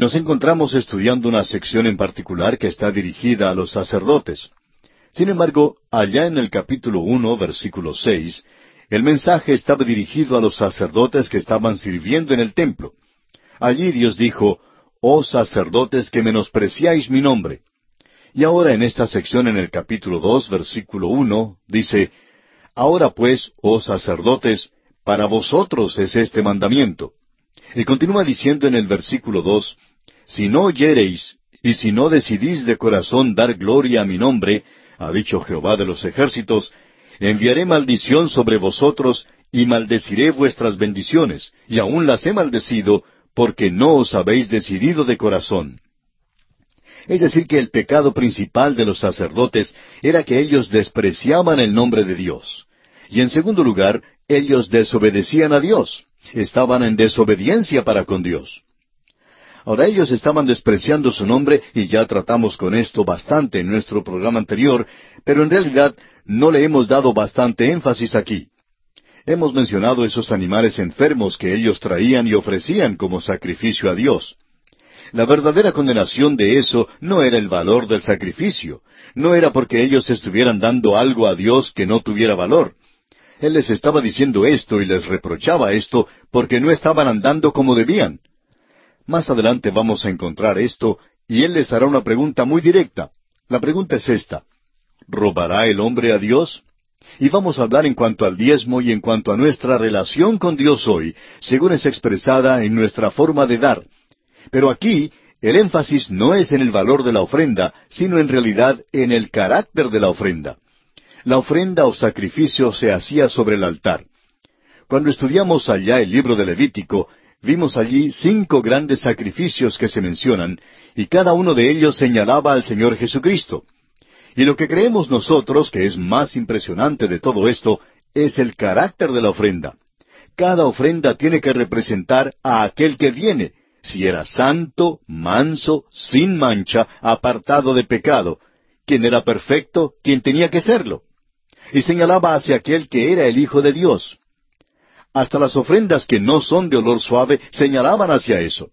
Nos encontramos estudiando una sección en particular que está dirigida a los sacerdotes. Sin embargo, allá en el capítulo uno, versículo seis, el mensaje estaba dirigido a los sacerdotes que estaban sirviendo en el templo. Allí Dios dijo, Oh sacerdotes que menospreciáis mi nombre. Y ahora en esta sección en el capítulo dos, versículo uno, dice, Ahora pues, oh sacerdotes, para vosotros es este mandamiento. Y continúa diciendo en el versículo dos, Si no oyereis, y si no decidís de corazón dar gloria a mi nombre, ha dicho Jehová de los ejércitos, enviaré maldición sobre vosotros y maldeciré vuestras bendiciones, y aún las he maldecido, porque no os habéis decidido de corazón. Es decir, que el pecado principal de los sacerdotes era que ellos despreciaban el nombre de Dios. Y en segundo lugar, ellos desobedecían a Dios. Estaban en desobediencia para con Dios. Ahora ellos estaban despreciando su nombre y ya tratamos con esto bastante en nuestro programa anterior, pero en realidad no le hemos dado bastante énfasis aquí. Hemos mencionado esos animales enfermos que ellos traían y ofrecían como sacrificio a Dios. La verdadera condenación de eso no era el valor del sacrificio, no era porque ellos estuvieran dando algo a Dios que no tuviera valor. Él les estaba diciendo esto y les reprochaba esto porque no estaban andando como debían. Más adelante vamos a encontrar esto y Él les hará una pregunta muy directa. La pregunta es esta. ¿Robará el hombre a Dios? Y vamos a hablar en cuanto al diezmo y en cuanto a nuestra relación con Dios hoy, según es expresada en nuestra forma de dar. Pero aquí el énfasis no es en el valor de la ofrenda, sino en realidad en el carácter de la ofrenda. La ofrenda o sacrificio se hacía sobre el altar. Cuando estudiamos allá el libro de Levítico, vimos allí cinco grandes sacrificios que se mencionan, y cada uno de ellos señalaba al Señor Jesucristo. Y lo que creemos nosotros, que es más impresionante de todo esto, es el carácter de la ofrenda. Cada ofrenda tiene que representar a aquel que viene, si era santo, manso, sin mancha, apartado de pecado, quien era perfecto, quien tenía que serlo. Y señalaba hacia aquel que era el Hijo de Dios. Hasta las ofrendas que no son de olor suave señalaban hacia eso.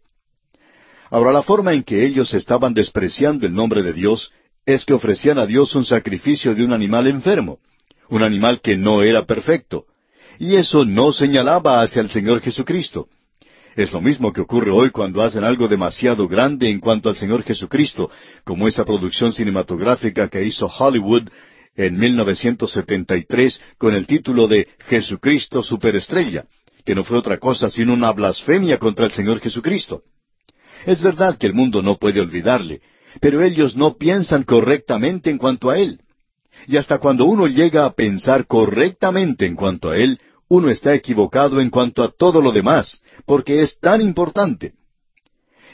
Ahora la forma en que ellos estaban despreciando el nombre de Dios es que ofrecían a Dios un sacrificio de un animal enfermo, un animal que no era perfecto, y eso no señalaba hacia el Señor Jesucristo. Es lo mismo que ocurre hoy cuando hacen algo demasiado grande en cuanto al Señor Jesucristo, como esa producción cinematográfica que hizo Hollywood en 1973 con el título de Jesucristo Superestrella, que no fue otra cosa sino una blasfemia contra el Señor Jesucristo. Es verdad que el mundo no puede olvidarle, pero ellos no piensan correctamente en cuanto a Él. Y hasta cuando uno llega a pensar correctamente en cuanto a Él, uno está equivocado en cuanto a todo lo demás, porque es tan importante.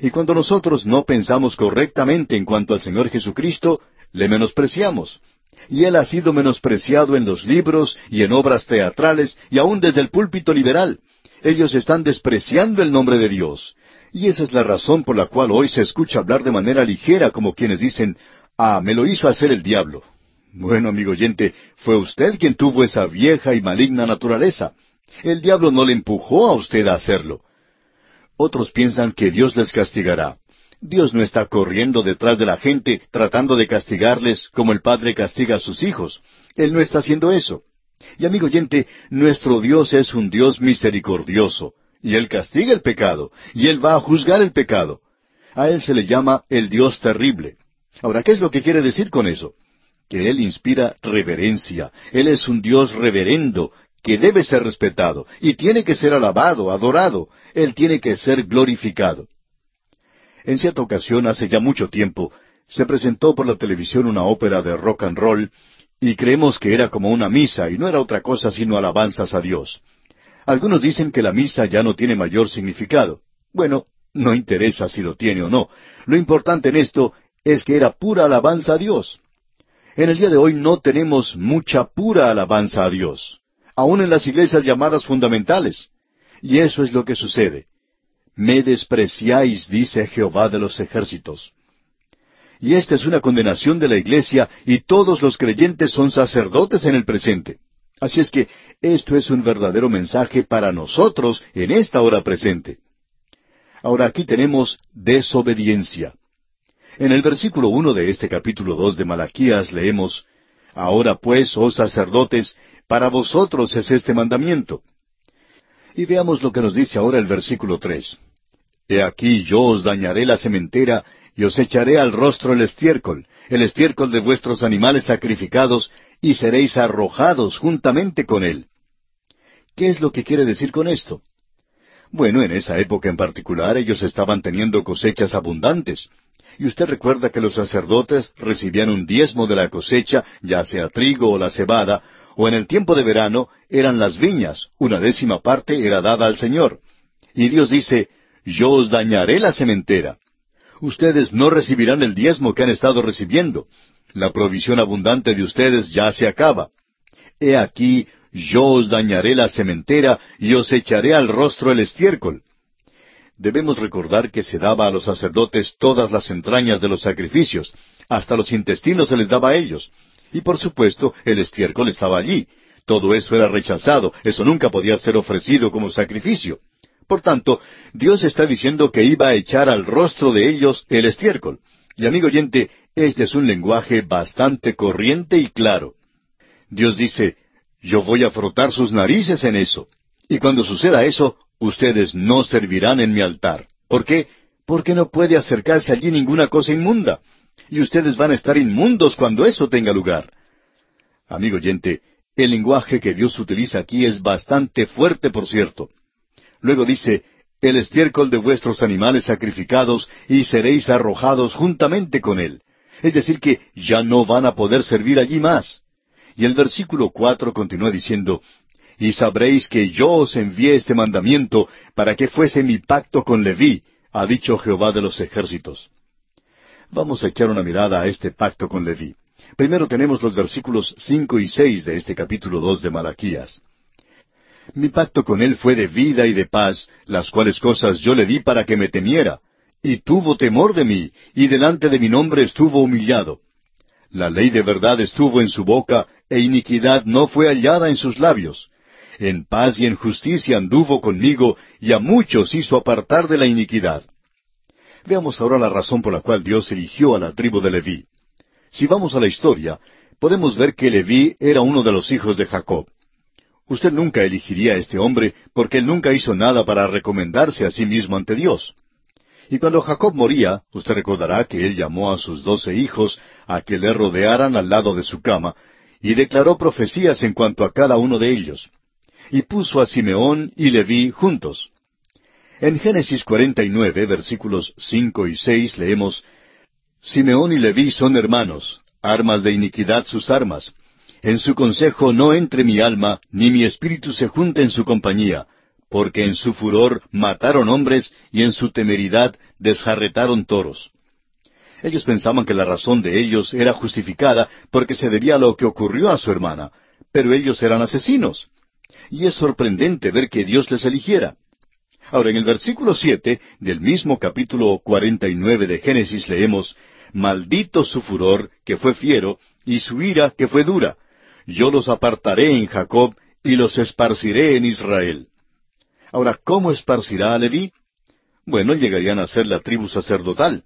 Y cuando nosotros no pensamos correctamente en cuanto al Señor Jesucristo, le menospreciamos. Y Él ha sido menospreciado en los libros y en obras teatrales y aún desde el púlpito liberal. Ellos están despreciando el nombre de Dios. Y esa es la razón por la cual hoy se escucha hablar de manera ligera como quienes dicen, ah, me lo hizo hacer el diablo. Bueno, amigo oyente, fue usted quien tuvo esa vieja y maligna naturaleza. El diablo no le empujó a usted a hacerlo. Otros piensan que Dios les castigará. Dios no está corriendo detrás de la gente tratando de castigarles como el padre castiga a sus hijos. Él no está haciendo eso. Y amigo oyente, nuestro Dios es un Dios misericordioso, y Él castiga el pecado, y Él va a juzgar el pecado. A Él se le llama el Dios terrible. Ahora, ¿qué es lo que quiere decir con eso? que Él inspira reverencia. Él es un Dios reverendo, que debe ser respetado, y tiene que ser alabado, adorado. Él tiene que ser glorificado. En cierta ocasión, hace ya mucho tiempo, se presentó por la televisión una ópera de rock and roll, y creemos que era como una misa, y no era otra cosa sino alabanzas a Dios. Algunos dicen que la misa ya no tiene mayor significado. Bueno, no interesa si lo tiene o no. Lo importante en esto es que era pura alabanza a Dios. En el día de hoy no tenemos mucha pura alabanza a Dios, aun en las iglesias llamadas fundamentales. Y eso es lo que sucede. Me despreciáis, dice Jehová de los ejércitos. Y esta es una condenación de la iglesia y todos los creyentes son sacerdotes en el presente. Así es que esto es un verdadero mensaje para nosotros en esta hora presente. Ahora aquí tenemos desobediencia. En el versículo uno de este capítulo dos de Malaquías leemos Ahora pues, oh sacerdotes, para vosotros es este mandamiento. Y veamos lo que nos dice ahora el versículo tres. He aquí yo os dañaré la sementera y os echaré al rostro el estiércol, el estiércol de vuestros animales sacrificados, y seréis arrojados juntamente con él. ¿Qué es lo que quiere decir con esto? Bueno, en esa época en particular ellos estaban teniendo cosechas abundantes, y usted recuerda que los sacerdotes recibían un diezmo de la cosecha, ya sea trigo o la cebada, o en el tiempo de verano eran las viñas, una décima parte era dada al Señor. Y Dios dice, yo os dañaré la sementera. Ustedes no recibirán el diezmo que han estado recibiendo. La provisión abundante de ustedes ya se acaba. He aquí, yo os dañaré la sementera y os echaré al rostro el estiércol debemos recordar que se daba a los sacerdotes todas las entrañas de los sacrificios, hasta los intestinos se les daba a ellos. Y por supuesto, el estiércol estaba allí. Todo eso era rechazado, eso nunca podía ser ofrecido como sacrificio. Por tanto, Dios está diciendo que iba a echar al rostro de ellos el estiércol. Y amigo oyente, este es un lenguaje bastante corriente y claro. Dios dice, yo voy a frotar sus narices en eso. Y cuando suceda eso, ustedes no servirán en mi altar. ¿Por qué? Porque no puede acercarse allí ninguna cosa inmunda. Y ustedes van a estar inmundos cuando eso tenga lugar. Amigo oyente, el lenguaje que Dios utiliza aquí es bastante fuerte, por cierto. Luego dice, el estiércol de vuestros animales sacrificados y seréis arrojados juntamente con él. Es decir, que ya no van a poder servir allí más. Y el versículo cuatro continúa diciendo, y sabréis que yo os envié este mandamiento para que fuese mi pacto con Leví, ha dicho Jehová de los ejércitos. Vamos a echar una mirada a este pacto con Leví. Primero tenemos los versículos cinco y seis de este capítulo dos de Malaquías. Mi pacto con él fue de vida y de paz, las cuales cosas yo le di para que me temiera, y tuvo temor de mí, y delante de mi nombre estuvo humillado. La ley de verdad estuvo en su boca, e iniquidad no fue hallada en sus labios. En paz y en justicia anduvo conmigo, y a muchos hizo apartar de la iniquidad. Veamos ahora la razón por la cual Dios eligió a la tribu de Leví. Si vamos a la historia, podemos ver que Leví era uno de los hijos de Jacob. Usted nunca elegiría a este hombre porque él nunca hizo nada para recomendarse a sí mismo ante Dios. Y cuando Jacob moría, usted recordará que él llamó a sus doce hijos a que le rodearan al lado de su cama, y declaró profecías en cuanto a cada uno de ellos y puso a Simeón y Leví juntos. En Génesis 49, versículos 5 y 6 leemos, Simeón y Leví son hermanos, armas de iniquidad sus armas. En su consejo no entre mi alma, ni mi espíritu se junte en su compañía, porque en su furor mataron hombres y en su temeridad desjarretaron toros. Ellos pensaban que la razón de ellos era justificada porque se debía a lo que ocurrió a su hermana, pero ellos eran asesinos y es sorprendente ver que Dios les eligiera. Ahora, en el versículo siete del mismo capítulo cuarenta y nueve de Génesis leemos Maldito su furor, que fue fiero, y su ira, que fue dura. Yo los apartaré en Jacob, y los esparciré en Israel. Ahora, ¿cómo esparcirá a Leví? Bueno, llegarían a ser la tribu sacerdotal.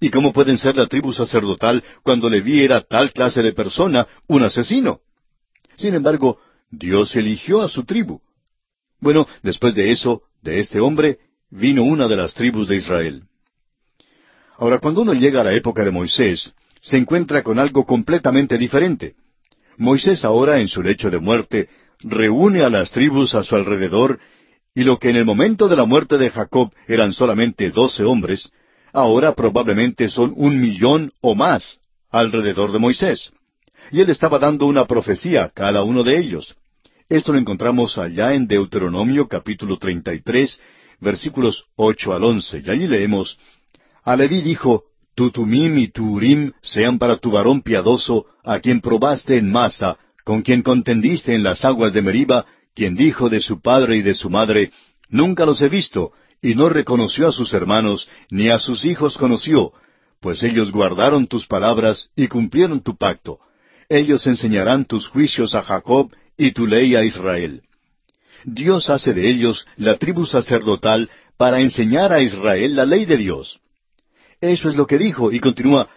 ¿Y cómo pueden ser la tribu sacerdotal cuando Leví era tal clase de persona, un asesino? Sin embargo, Dios eligió a su tribu. Bueno, después de eso, de este hombre, vino una de las tribus de Israel. Ahora, cuando uno llega a la época de Moisés, se encuentra con algo completamente diferente. Moisés ahora, en su lecho de muerte, reúne a las tribus a su alrededor, y lo que en el momento de la muerte de Jacob eran solamente doce hombres, ahora probablemente son un millón o más alrededor de Moisés y él estaba dando una profecía a cada uno de ellos. Esto lo encontramos allá en Deuteronomio capítulo 33, versículos ocho al once, y allí leemos, A Leví dijo, Tu tumim y tu urim sean para tu varón piadoso, a quien probaste en masa, con quien contendiste en las aguas de Meriba, quien dijo de su padre y de su madre, Nunca los he visto, y no reconoció a sus hermanos, ni a sus hijos conoció, pues ellos guardaron tus palabras y cumplieron tu pacto. Ellos enseñarán tus juicios a Jacob y tu ley a Israel. Dios hace de ellos la tribu sacerdotal para enseñar a Israel la ley de Dios. Eso es lo que dijo, y continúa,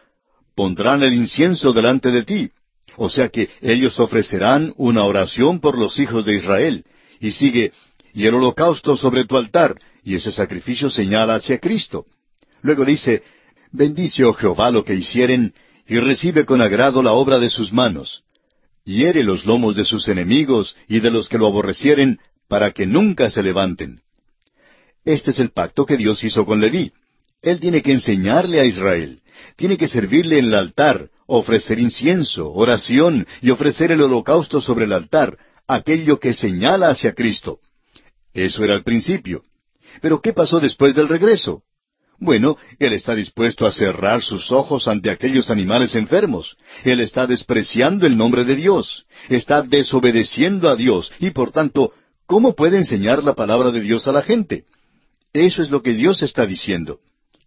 pondrán el incienso delante de ti. O sea que ellos ofrecerán una oración por los hijos de Israel. Y sigue, y el holocausto sobre tu altar, y ese sacrificio señala hacia Cristo. Luego dice, bendice, oh Jehová, lo que hicieren, y recibe con agrado la obra de sus manos. Hiere los lomos de sus enemigos y de los que lo aborrecieren, para que nunca se levanten. Este es el pacto que Dios hizo con Leví. Él tiene que enseñarle a Israel, tiene que servirle en el altar, ofrecer incienso, oración y ofrecer el holocausto sobre el altar, aquello que señala hacia Cristo. Eso era el principio. Pero ¿qué pasó después del regreso? Bueno, Él está dispuesto a cerrar sus ojos ante aquellos animales enfermos. Él está despreciando el nombre de Dios. Está desobedeciendo a Dios y por tanto, ¿cómo puede enseñar la palabra de Dios a la gente? Eso es lo que Dios está diciendo.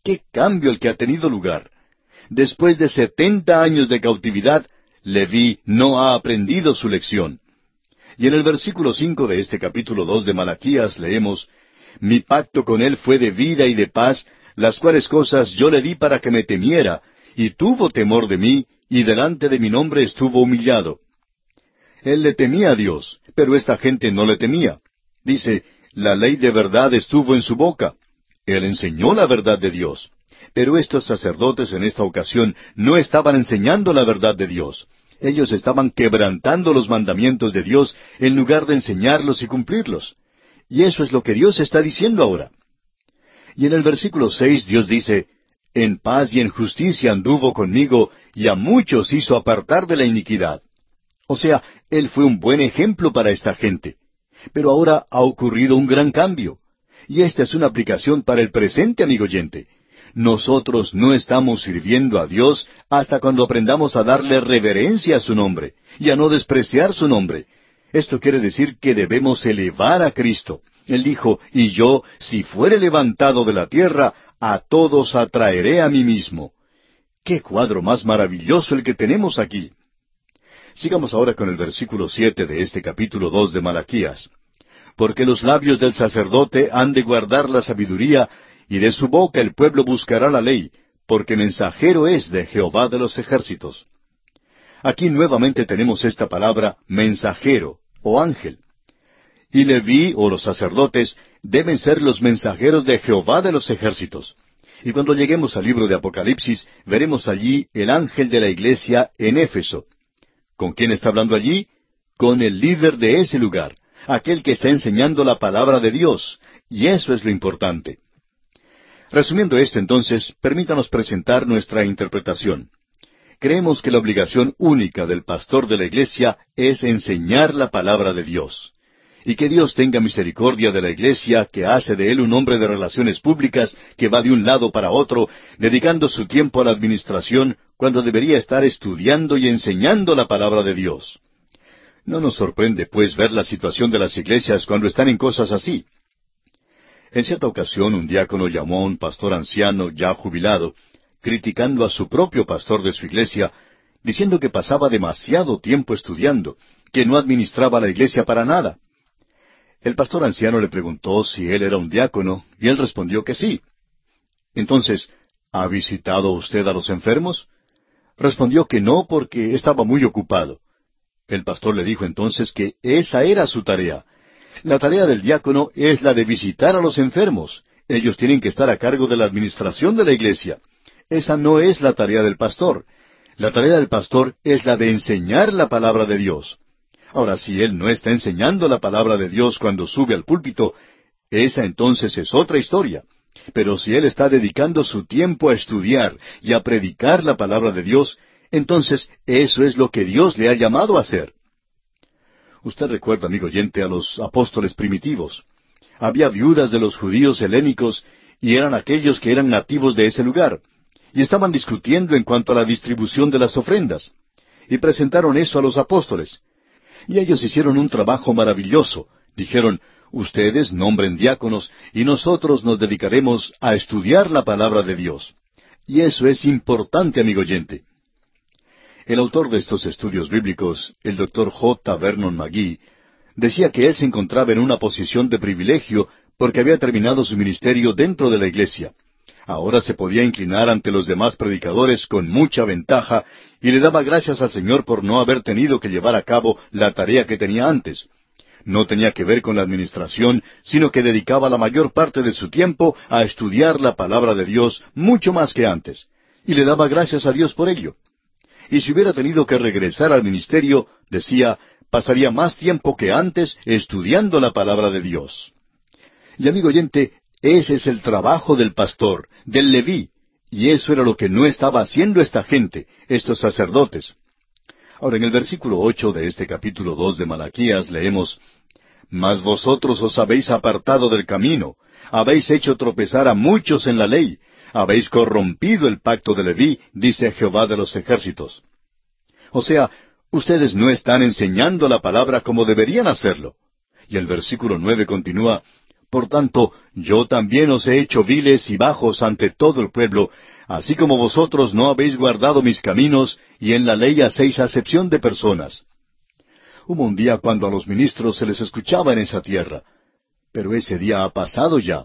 ¡Qué cambio el que ha tenido lugar! Después de setenta años de cautividad, Leví no ha aprendido su lección. Y en el versículo cinco de este capítulo dos de Malaquías leemos Mi pacto con él fue de vida y de paz, las cuales cosas yo le di para que me temiera, y tuvo temor de mí, y delante de mi nombre estuvo humillado. Él le temía a Dios, pero esta gente no le temía. Dice, la ley de verdad estuvo en su boca. Él enseñó la verdad de Dios. Pero estos sacerdotes en esta ocasión no estaban enseñando la verdad de Dios. Ellos estaban quebrantando los mandamientos de Dios en lugar de enseñarlos y cumplirlos. Y eso es lo que Dios está diciendo ahora. Y en el versículo seis Dios dice, En paz y en justicia anduvo conmigo, y a muchos hizo apartar de la iniquidad. O sea, Él fue un buen ejemplo para esta gente. Pero ahora ha ocurrido un gran cambio. Y esta es una aplicación para el presente, amigo oyente. Nosotros no estamos sirviendo a Dios hasta cuando aprendamos a darle reverencia a su nombre y a no despreciar su nombre. Esto quiere decir que debemos elevar a Cristo. Él dijo, y yo, si fuere levantado de la tierra, a todos atraeré a mí mismo. ¡Qué cuadro más maravilloso el que tenemos aquí! Sigamos ahora con el versículo siete de este capítulo dos de Malaquías. Porque los labios del sacerdote han de guardar la sabiduría, y de su boca el pueblo buscará la ley, porque mensajero es de Jehová de los ejércitos. Aquí nuevamente tenemos esta palabra mensajero o ángel. Y Leví o los sacerdotes deben ser los mensajeros de Jehová de los ejércitos. Y cuando lleguemos al libro de Apocalipsis, veremos allí el ángel de la iglesia en Éfeso. ¿Con quién está hablando allí? Con el líder de ese lugar, aquel que está enseñando la palabra de Dios. Y eso es lo importante. Resumiendo esto entonces, permítanos presentar nuestra interpretación. Creemos que la obligación única del pastor de la iglesia es enseñar la palabra de Dios. Y que Dios tenga misericordia de la iglesia, que hace de él un hombre de relaciones públicas, que va de un lado para otro, dedicando su tiempo a la administración, cuando debería estar estudiando y enseñando la palabra de Dios. No nos sorprende, pues, ver la situación de las iglesias cuando están en cosas así. En cierta ocasión un diácono llamó a un pastor anciano ya jubilado, criticando a su propio pastor de su iglesia, diciendo que pasaba demasiado tiempo estudiando, que no administraba la iglesia para nada. El pastor anciano le preguntó si él era un diácono, y él respondió que sí. Entonces, ¿ha visitado usted a los enfermos? Respondió que no porque estaba muy ocupado. El pastor le dijo entonces que esa era su tarea, la tarea del diácono es la de visitar a los enfermos. Ellos tienen que estar a cargo de la administración de la iglesia. Esa no es la tarea del pastor. La tarea del pastor es la de enseñar la palabra de Dios. Ahora, si él no está enseñando la palabra de Dios cuando sube al púlpito, esa entonces es otra historia. Pero si él está dedicando su tiempo a estudiar y a predicar la palabra de Dios, entonces eso es lo que Dios le ha llamado a hacer. Usted recuerda, amigo oyente, a los apóstoles primitivos. Había viudas de los judíos helénicos y eran aquellos que eran nativos de ese lugar. Y estaban discutiendo en cuanto a la distribución de las ofrendas. Y presentaron eso a los apóstoles. Y ellos hicieron un trabajo maravilloso. Dijeron, ustedes nombren diáconos y nosotros nos dedicaremos a estudiar la palabra de Dios. Y eso es importante, amigo oyente. El autor de estos estudios bíblicos, el doctor J. Vernon McGee, decía que él se encontraba en una posición de privilegio porque había terminado su ministerio dentro de la iglesia. Ahora se podía inclinar ante los demás predicadores con mucha ventaja y le daba gracias al Señor por no haber tenido que llevar a cabo la tarea que tenía antes. No tenía que ver con la administración, sino que dedicaba la mayor parte de su tiempo a estudiar la palabra de Dios mucho más que antes. Y le daba gracias a Dios por ello. Y si hubiera tenido que regresar al ministerio, decía, pasaría más tiempo que antes estudiando la palabra de Dios. Y amigo oyente, ese es el trabajo del pastor, del leví, y eso era lo que no estaba haciendo esta gente, estos sacerdotes. Ahora, en el versículo ocho de este capítulo dos de Malaquías leemos Mas vosotros os habéis apartado del camino, habéis hecho tropezar a muchos en la ley, habéis corrompido el pacto de Leví, dice Jehová de los ejércitos. O sea, ustedes no están enseñando la palabra como deberían hacerlo. Y el versículo nueve continúa por tanto, yo también os he hecho viles y bajos ante todo el pueblo, así como vosotros no habéis guardado mis caminos, y en la ley hacéis acepción de personas. Hubo un día cuando a los ministros se les escuchaba en esa tierra, pero ese día ha pasado ya.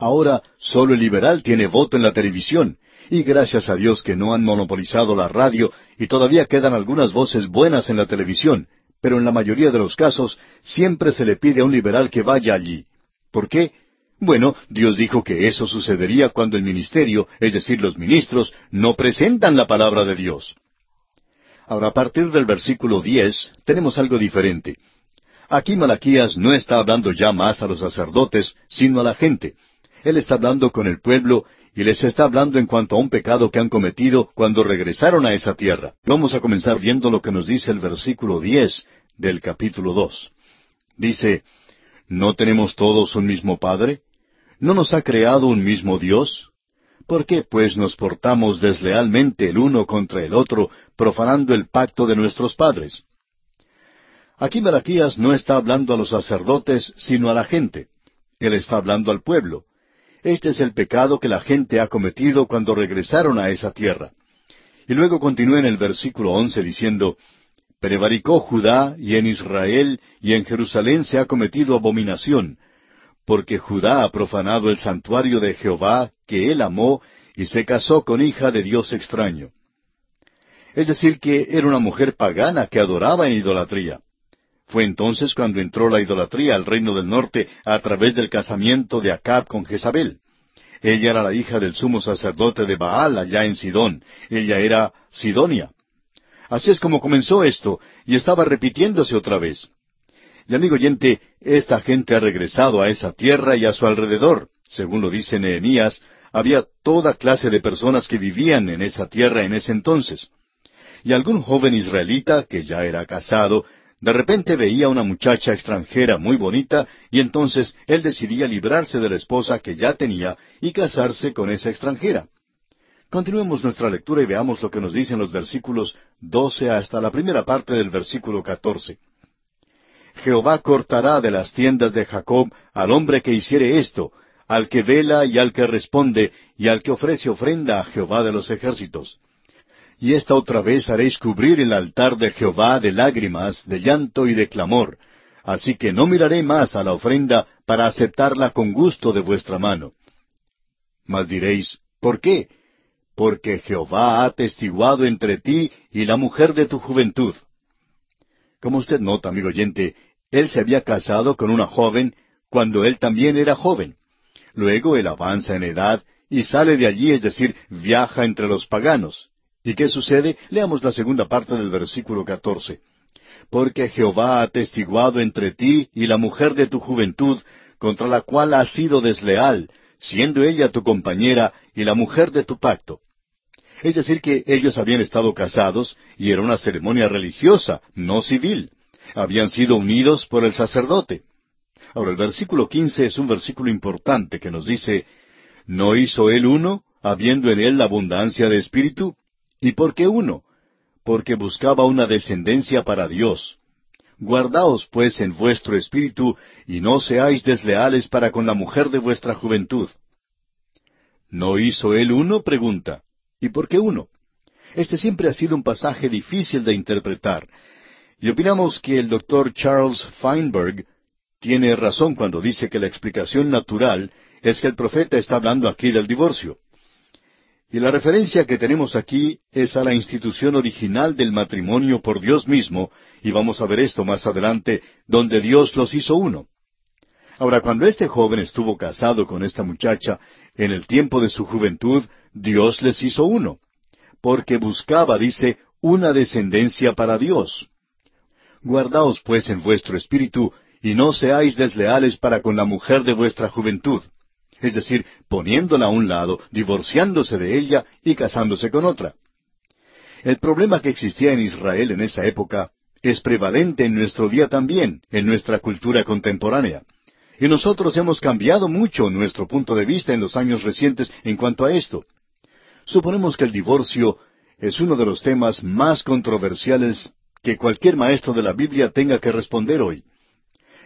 Ahora solo el liberal tiene voto en la televisión, y gracias a Dios que no han monopolizado la radio y todavía quedan algunas voces buenas en la televisión, pero en la mayoría de los casos siempre se le pide a un liberal que vaya allí. ¿Por qué? Bueno, Dios dijo que eso sucedería cuando el ministerio, es decir, los ministros, no presentan la palabra de Dios. Ahora, a partir del versículo diez, tenemos algo diferente. Aquí Malaquías no está hablando ya más a los sacerdotes, sino a la gente. Él está hablando con el pueblo y les está hablando en cuanto a un pecado que han cometido cuando regresaron a esa tierra. Vamos a comenzar viendo lo que nos dice el versículo diez del capítulo dos. Dice, ¿No tenemos todos un mismo Padre? ¿No nos ha creado un mismo Dios? ¿Por qué pues nos portamos deslealmente el uno contra el otro, profanando el pacto de nuestros padres? Aquí Malaquías no está hablando a los sacerdotes, sino a la gente. Él está hablando al pueblo. Este es el pecado que la gente ha cometido cuando regresaron a esa tierra. Y luego continúa en el versículo once diciendo, Prevaricó Judá y en Israel y en Jerusalén se ha cometido abominación, porque Judá ha profanado el santuario de Jehová que él amó y se casó con hija de Dios extraño. Es decir, que era una mujer pagana que adoraba en idolatría. Fue entonces cuando entró la idolatría al reino del norte a través del casamiento de Acab con Jezabel. Ella era la hija del sumo sacerdote de Baal allá en Sidón. Ella era Sidonia. Así es como comenzó esto, y estaba repitiéndose otra vez. Y amigo oyente, esta gente ha regresado a esa tierra y a su alrededor. Según lo dice Nehemías, había toda clase de personas que vivían en esa tierra en ese entonces. Y algún joven israelita, que ya era casado, de repente veía una muchacha extranjera muy bonita y entonces él decidía librarse de la esposa que ya tenía y casarse con esa extranjera. Continuemos nuestra lectura y veamos lo que nos dicen los versículos doce hasta la primera parte del versículo catorce. Jehová cortará de las tiendas de Jacob al hombre que hiciere esto, al que vela y al que responde, y al que ofrece ofrenda a Jehová de los ejércitos. Y esta otra vez haréis cubrir el altar de Jehová de lágrimas, de llanto y de clamor. Así que no miraré más a la ofrenda para aceptarla con gusto de vuestra mano. Mas diréis, ¿por qué? Porque Jehová ha testiguado entre ti y la mujer de tu juventud. Como usted nota, amigo oyente, él se había casado con una joven cuando él también era joven. Luego él avanza en edad y sale de allí, es decir, viaja entre los paganos. ¿Y qué sucede? Leamos la segunda parte del versículo catorce. Porque Jehová ha testiguado entre ti y la mujer de tu juventud, contra la cual has sido desleal, siendo ella tu compañera y la mujer de tu pacto. Es decir, que ellos habían estado casados y era una ceremonia religiosa, no civil. Habían sido unidos por el sacerdote. Ahora, el versículo quince es un versículo importante que nos dice, ¿no hizo él uno, habiendo en él la abundancia de espíritu? ¿Y por qué uno? Porque buscaba una descendencia para Dios. Guardaos pues en vuestro espíritu, y no seáis desleales para con la mujer de vuestra juventud. ¿No hizo él uno? pregunta. ¿Y por qué uno? Este siempre ha sido un pasaje difícil de interpretar. Y opinamos que el doctor Charles Feinberg tiene razón cuando dice que la explicación natural es que el profeta está hablando aquí del divorcio. Y la referencia que tenemos aquí es a la institución original del matrimonio por Dios mismo, y vamos a ver esto más adelante, donde Dios los hizo uno. Ahora, cuando este joven estuvo casado con esta muchacha, en el tiempo de su juventud, Dios les hizo uno, porque buscaba, dice, una descendencia para Dios. Guardaos pues en vuestro espíritu, y no seáis desleales para con la mujer de vuestra juventud, es decir, poniéndola a un lado, divorciándose de ella y casándose con otra. El problema que existía en Israel en esa época es prevalente en nuestro día también, en nuestra cultura contemporánea. Y nosotros hemos cambiado mucho nuestro punto de vista en los años recientes en cuanto a esto. Suponemos que el divorcio es uno de los temas más controversiales que cualquier maestro de la Biblia tenga que responder hoy.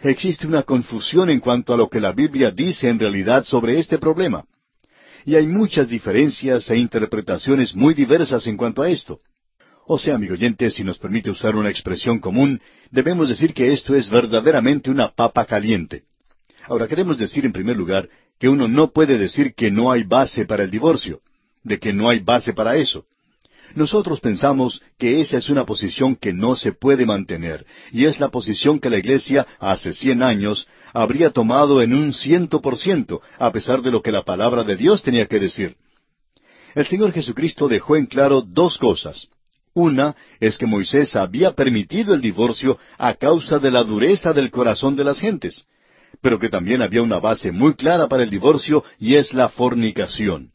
Existe una confusión en cuanto a lo que la Biblia dice en realidad sobre este problema. Y hay muchas diferencias e interpretaciones muy diversas en cuanto a esto. O sea, amigo oyente, si nos permite usar una expresión común, debemos decir que esto es verdaderamente una papa caliente. Ahora queremos decir en primer lugar que uno no puede decir que no hay base para el divorcio, de que no hay base para eso. Nosotros pensamos que esa es una posición que no se puede mantener, y es la posición que la Iglesia hace cien años habría tomado en un ciento por ciento, a pesar de lo que la palabra de Dios tenía que decir. El Señor Jesucristo dejó en claro dos cosas. Una es que Moisés había permitido el divorcio a causa de la dureza del corazón de las gentes pero que también había una base muy clara para el divorcio y es la fornicación.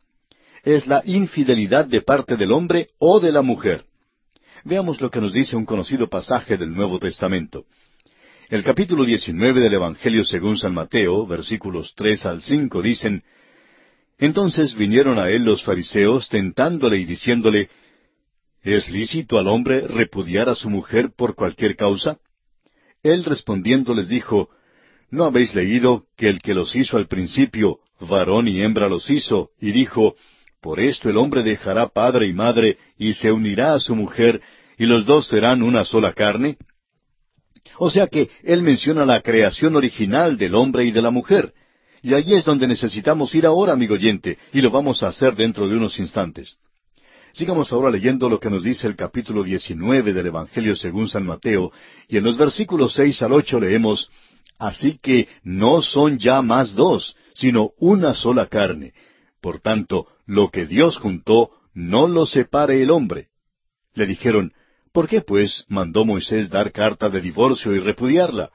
Es la infidelidad de parte del hombre o de la mujer. Veamos lo que nos dice un conocido pasaje del Nuevo Testamento. El capítulo 19 del Evangelio según San Mateo, versículos tres al cinco, dicen, Entonces vinieron a él los fariseos tentándole y diciéndole, ¿Es lícito al hombre repudiar a su mujer por cualquier causa? Él respondiendo les dijo, ¿No habéis leído que el que los hizo al principio, varón y hembra los hizo, y dijo, Por esto el hombre dejará padre y madre, y se unirá a su mujer, y los dos serán una sola carne? O sea que él menciona la creación original del hombre y de la mujer. Y allí es donde necesitamos ir ahora, amigo oyente, y lo vamos a hacer dentro de unos instantes. Sigamos ahora leyendo lo que nos dice el capítulo 19 del Evangelio según San Mateo, y en los versículos seis al ocho leemos, Así que no son ya más dos, sino una sola carne. Por tanto, lo que Dios juntó, no lo separe el hombre. Le dijeron, ¿por qué pues mandó Moisés dar carta de divorcio y repudiarla?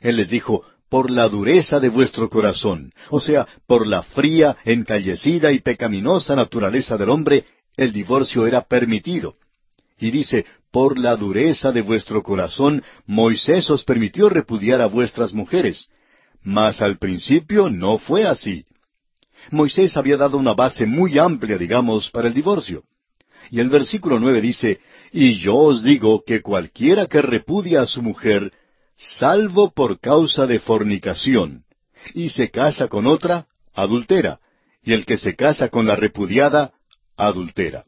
Él les dijo, por la dureza de vuestro corazón, o sea, por la fría, encallecida y pecaminosa naturaleza del hombre, el divorcio era permitido. Y dice, por la dureza de vuestro corazón, Moisés os permitió repudiar a vuestras mujeres. Mas al principio no fue así. Moisés había dado una base muy amplia, digamos, para el divorcio. Y el versículo nueve dice, Y yo os digo que cualquiera que repudia a su mujer, salvo por causa de fornicación, y se casa con otra, adultera, y el que se casa con la repudiada, adultera.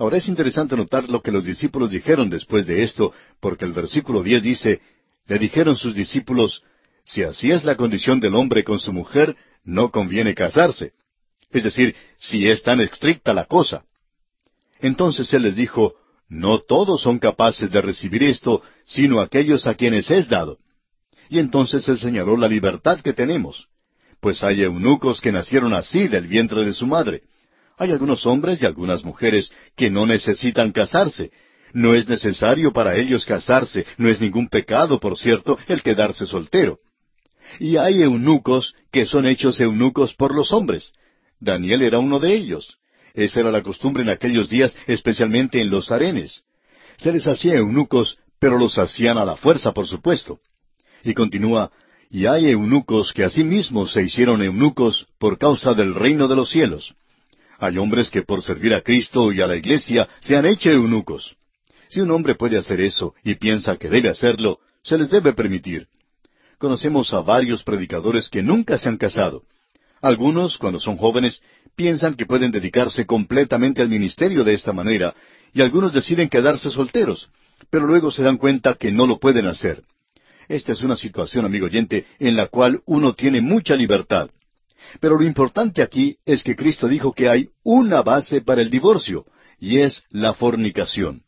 Ahora es interesante notar lo que los discípulos dijeron después de esto, porque el versículo diez dice, le dijeron sus discípulos, si así es la condición del hombre con su mujer, no conviene casarse. Es decir, si es tan estricta la cosa. Entonces él les dijo, no todos son capaces de recibir esto, sino aquellos a quienes es dado. Y entonces él señaló la libertad que tenemos, pues hay eunucos que nacieron así del vientre de su madre. Hay algunos hombres y algunas mujeres que no necesitan casarse. No es necesario para ellos casarse, no es ningún pecado, por cierto, el quedarse soltero. Y hay eunucos que son hechos eunucos por los hombres. Daniel era uno de ellos. Esa era la costumbre en aquellos días, especialmente en los arenes. Se les hacía eunucos, pero los hacían a la fuerza, por supuesto. Y continúa, y hay eunucos que asimismo se hicieron eunucos por causa del reino de los cielos. Hay hombres que por servir a Cristo y a la Iglesia se han hecho eunucos. Si un hombre puede hacer eso y piensa que debe hacerlo, se les debe permitir. Conocemos a varios predicadores que nunca se han casado. Algunos, cuando son jóvenes, piensan que pueden dedicarse completamente al ministerio de esta manera, y algunos deciden quedarse solteros, pero luego se dan cuenta que no lo pueden hacer. Esta es una situación, amigo oyente, en la cual uno tiene mucha libertad. Pero lo importante aquí es que Cristo dijo que hay una base para el divorcio, y es la fornicación.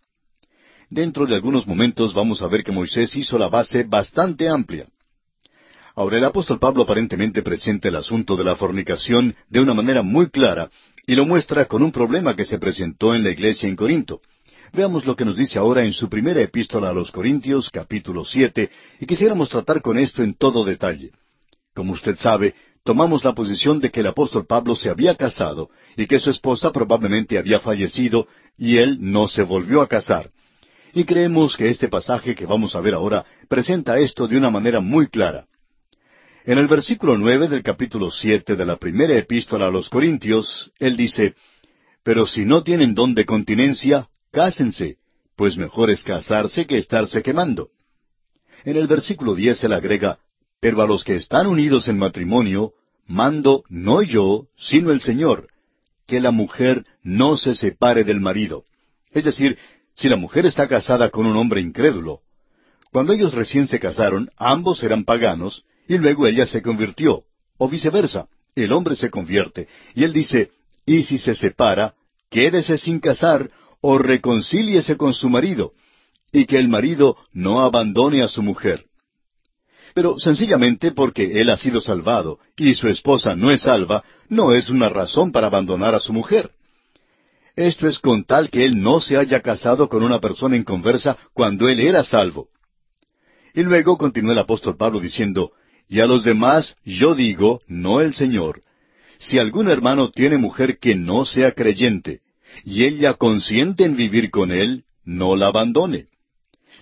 Dentro de algunos momentos vamos a ver que Moisés hizo la base bastante amplia. Ahora el apóstol Pablo aparentemente presenta el asunto de la fornicación de una manera muy clara y lo muestra con un problema que se presentó en la iglesia en Corinto. Veamos lo que nos dice ahora en su primera epístola a los Corintios, capítulo siete, y quisiéramos tratar con esto en todo detalle. Como usted sabe, tomamos la posición de que el apóstol Pablo se había casado y que su esposa probablemente había fallecido y él no se volvió a casar. Y creemos que este pasaje que vamos a ver ahora presenta esto de una manera muy clara. En el versículo nueve del capítulo siete de la primera epístola a los Corintios, él dice, Pero si no tienen don de continencia, cásense, pues mejor es casarse que estarse quemando. En el versículo diez él agrega, Pero a los que están unidos en matrimonio, mando no yo, sino el Señor, que la mujer no se separe del marido. Es decir, si la mujer está casada con un hombre incrédulo, cuando ellos recién se casaron, ambos eran paganos, y luego ella se convirtió, o viceversa, el hombre se convierte, y él dice, y si se separa, quédese sin casar, o reconcíliese con su marido, y que el marido no abandone a su mujer. Pero sencillamente porque él ha sido salvado y su esposa no es salva, no es una razón para abandonar a su mujer. Esto es con tal que él no se haya casado con una persona inconversa cuando él era salvo. Y luego continúa el apóstol Pablo diciendo, y a los demás yo digo, no el Señor, si algún hermano tiene mujer que no sea creyente, y ella consiente en vivir con él, no la abandone.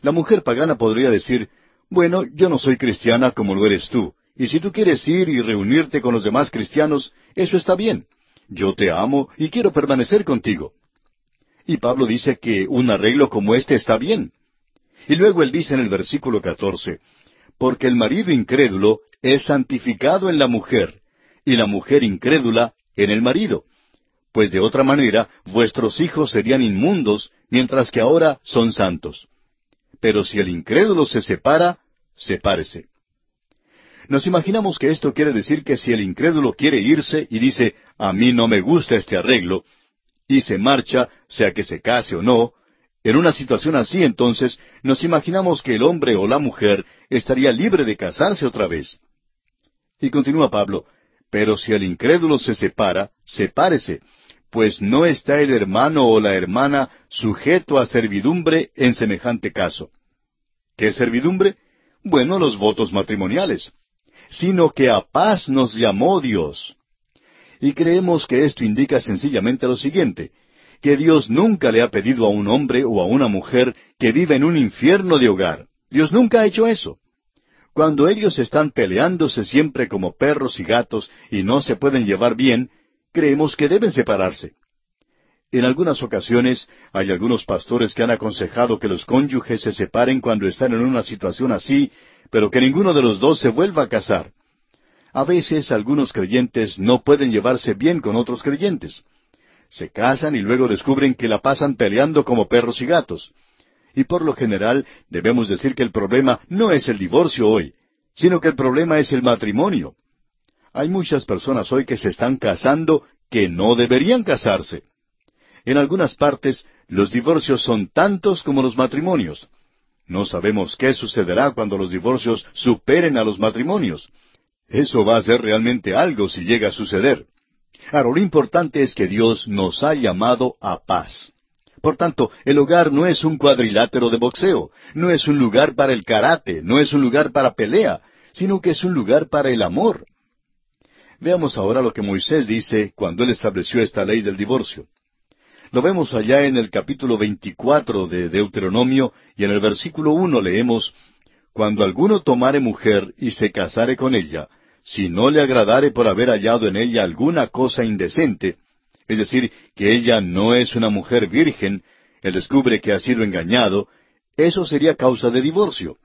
La mujer pagana podría decir, bueno, yo no soy cristiana como lo eres tú, y si tú quieres ir y reunirte con los demás cristianos, eso está bien. Yo te amo y quiero permanecer contigo. Y Pablo dice que un arreglo como este está bien. Y luego él dice en el versículo catorce, porque el marido incrédulo es santificado en la mujer, y la mujer incrédula en el marido. Pues de otra manera vuestros hijos serían inmundos, mientras que ahora son santos. Pero si el incrédulo se separa, sepárese. Nos imaginamos que esto quiere decir que si el incrédulo quiere irse y dice, a mí no me gusta este arreglo, y se marcha, sea que se case o no, en una situación así, entonces, nos imaginamos que el hombre o la mujer estaría libre de casarse otra vez. Y continúa Pablo, pero si el incrédulo se separa, sepárese, pues no está el hermano o la hermana sujeto a servidumbre en semejante caso. ¿Qué servidumbre? Bueno, los votos matrimoniales, sino que a paz nos llamó Dios. Y creemos que esto indica sencillamente lo siguiente, que Dios nunca le ha pedido a un hombre o a una mujer que viva en un infierno de hogar. Dios nunca ha hecho eso. Cuando ellos están peleándose siempre como perros y gatos y no se pueden llevar bien, creemos que deben separarse. En algunas ocasiones hay algunos pastores que han aconsejado que los cónyuges se separen cuando están en una situación así, pero que ninguno de los dos se vuelva a casar. A veces algunos creyentes no pueden llevarse bien con otros creyentes se casan y luego descubren que la pasan peleando como perros y gatos. Y por lo general debemos decir que el problema no es el divorcio hoy, sino que el problema es el matrimonio. Hay muchas personas hoy que se están casando que no deberían casarse. En algunas partes los divorcios son tantos como los matrimonios. No sabemos qué sucederá cuando los divorcios superen a los matrimonios. Eso va a ser realmente algo si llega a suceder. Ahora, lo importante es que Dios nos ha llamado a paz. Por tanto, el hogar no es un cuadrilátero de boxeo, no es un lugar para el karate, no es un lugar para pelea, sino que es un lugar para el amor. Veamos ahora lo que Moisés dice cuando él estableció esta ley del divorcio. Lo vemos allá en el capítulo 24 de Deuteronomio y en el versículo uno leemos, Cuando alguno tomare mujer y se casare con ella, si no le agradare por haber hallado en ella alguna cosa indecente, es decir, que ella no es una mujer virgen, él descubre que ha sido engañado, eso sería causa de divorcio.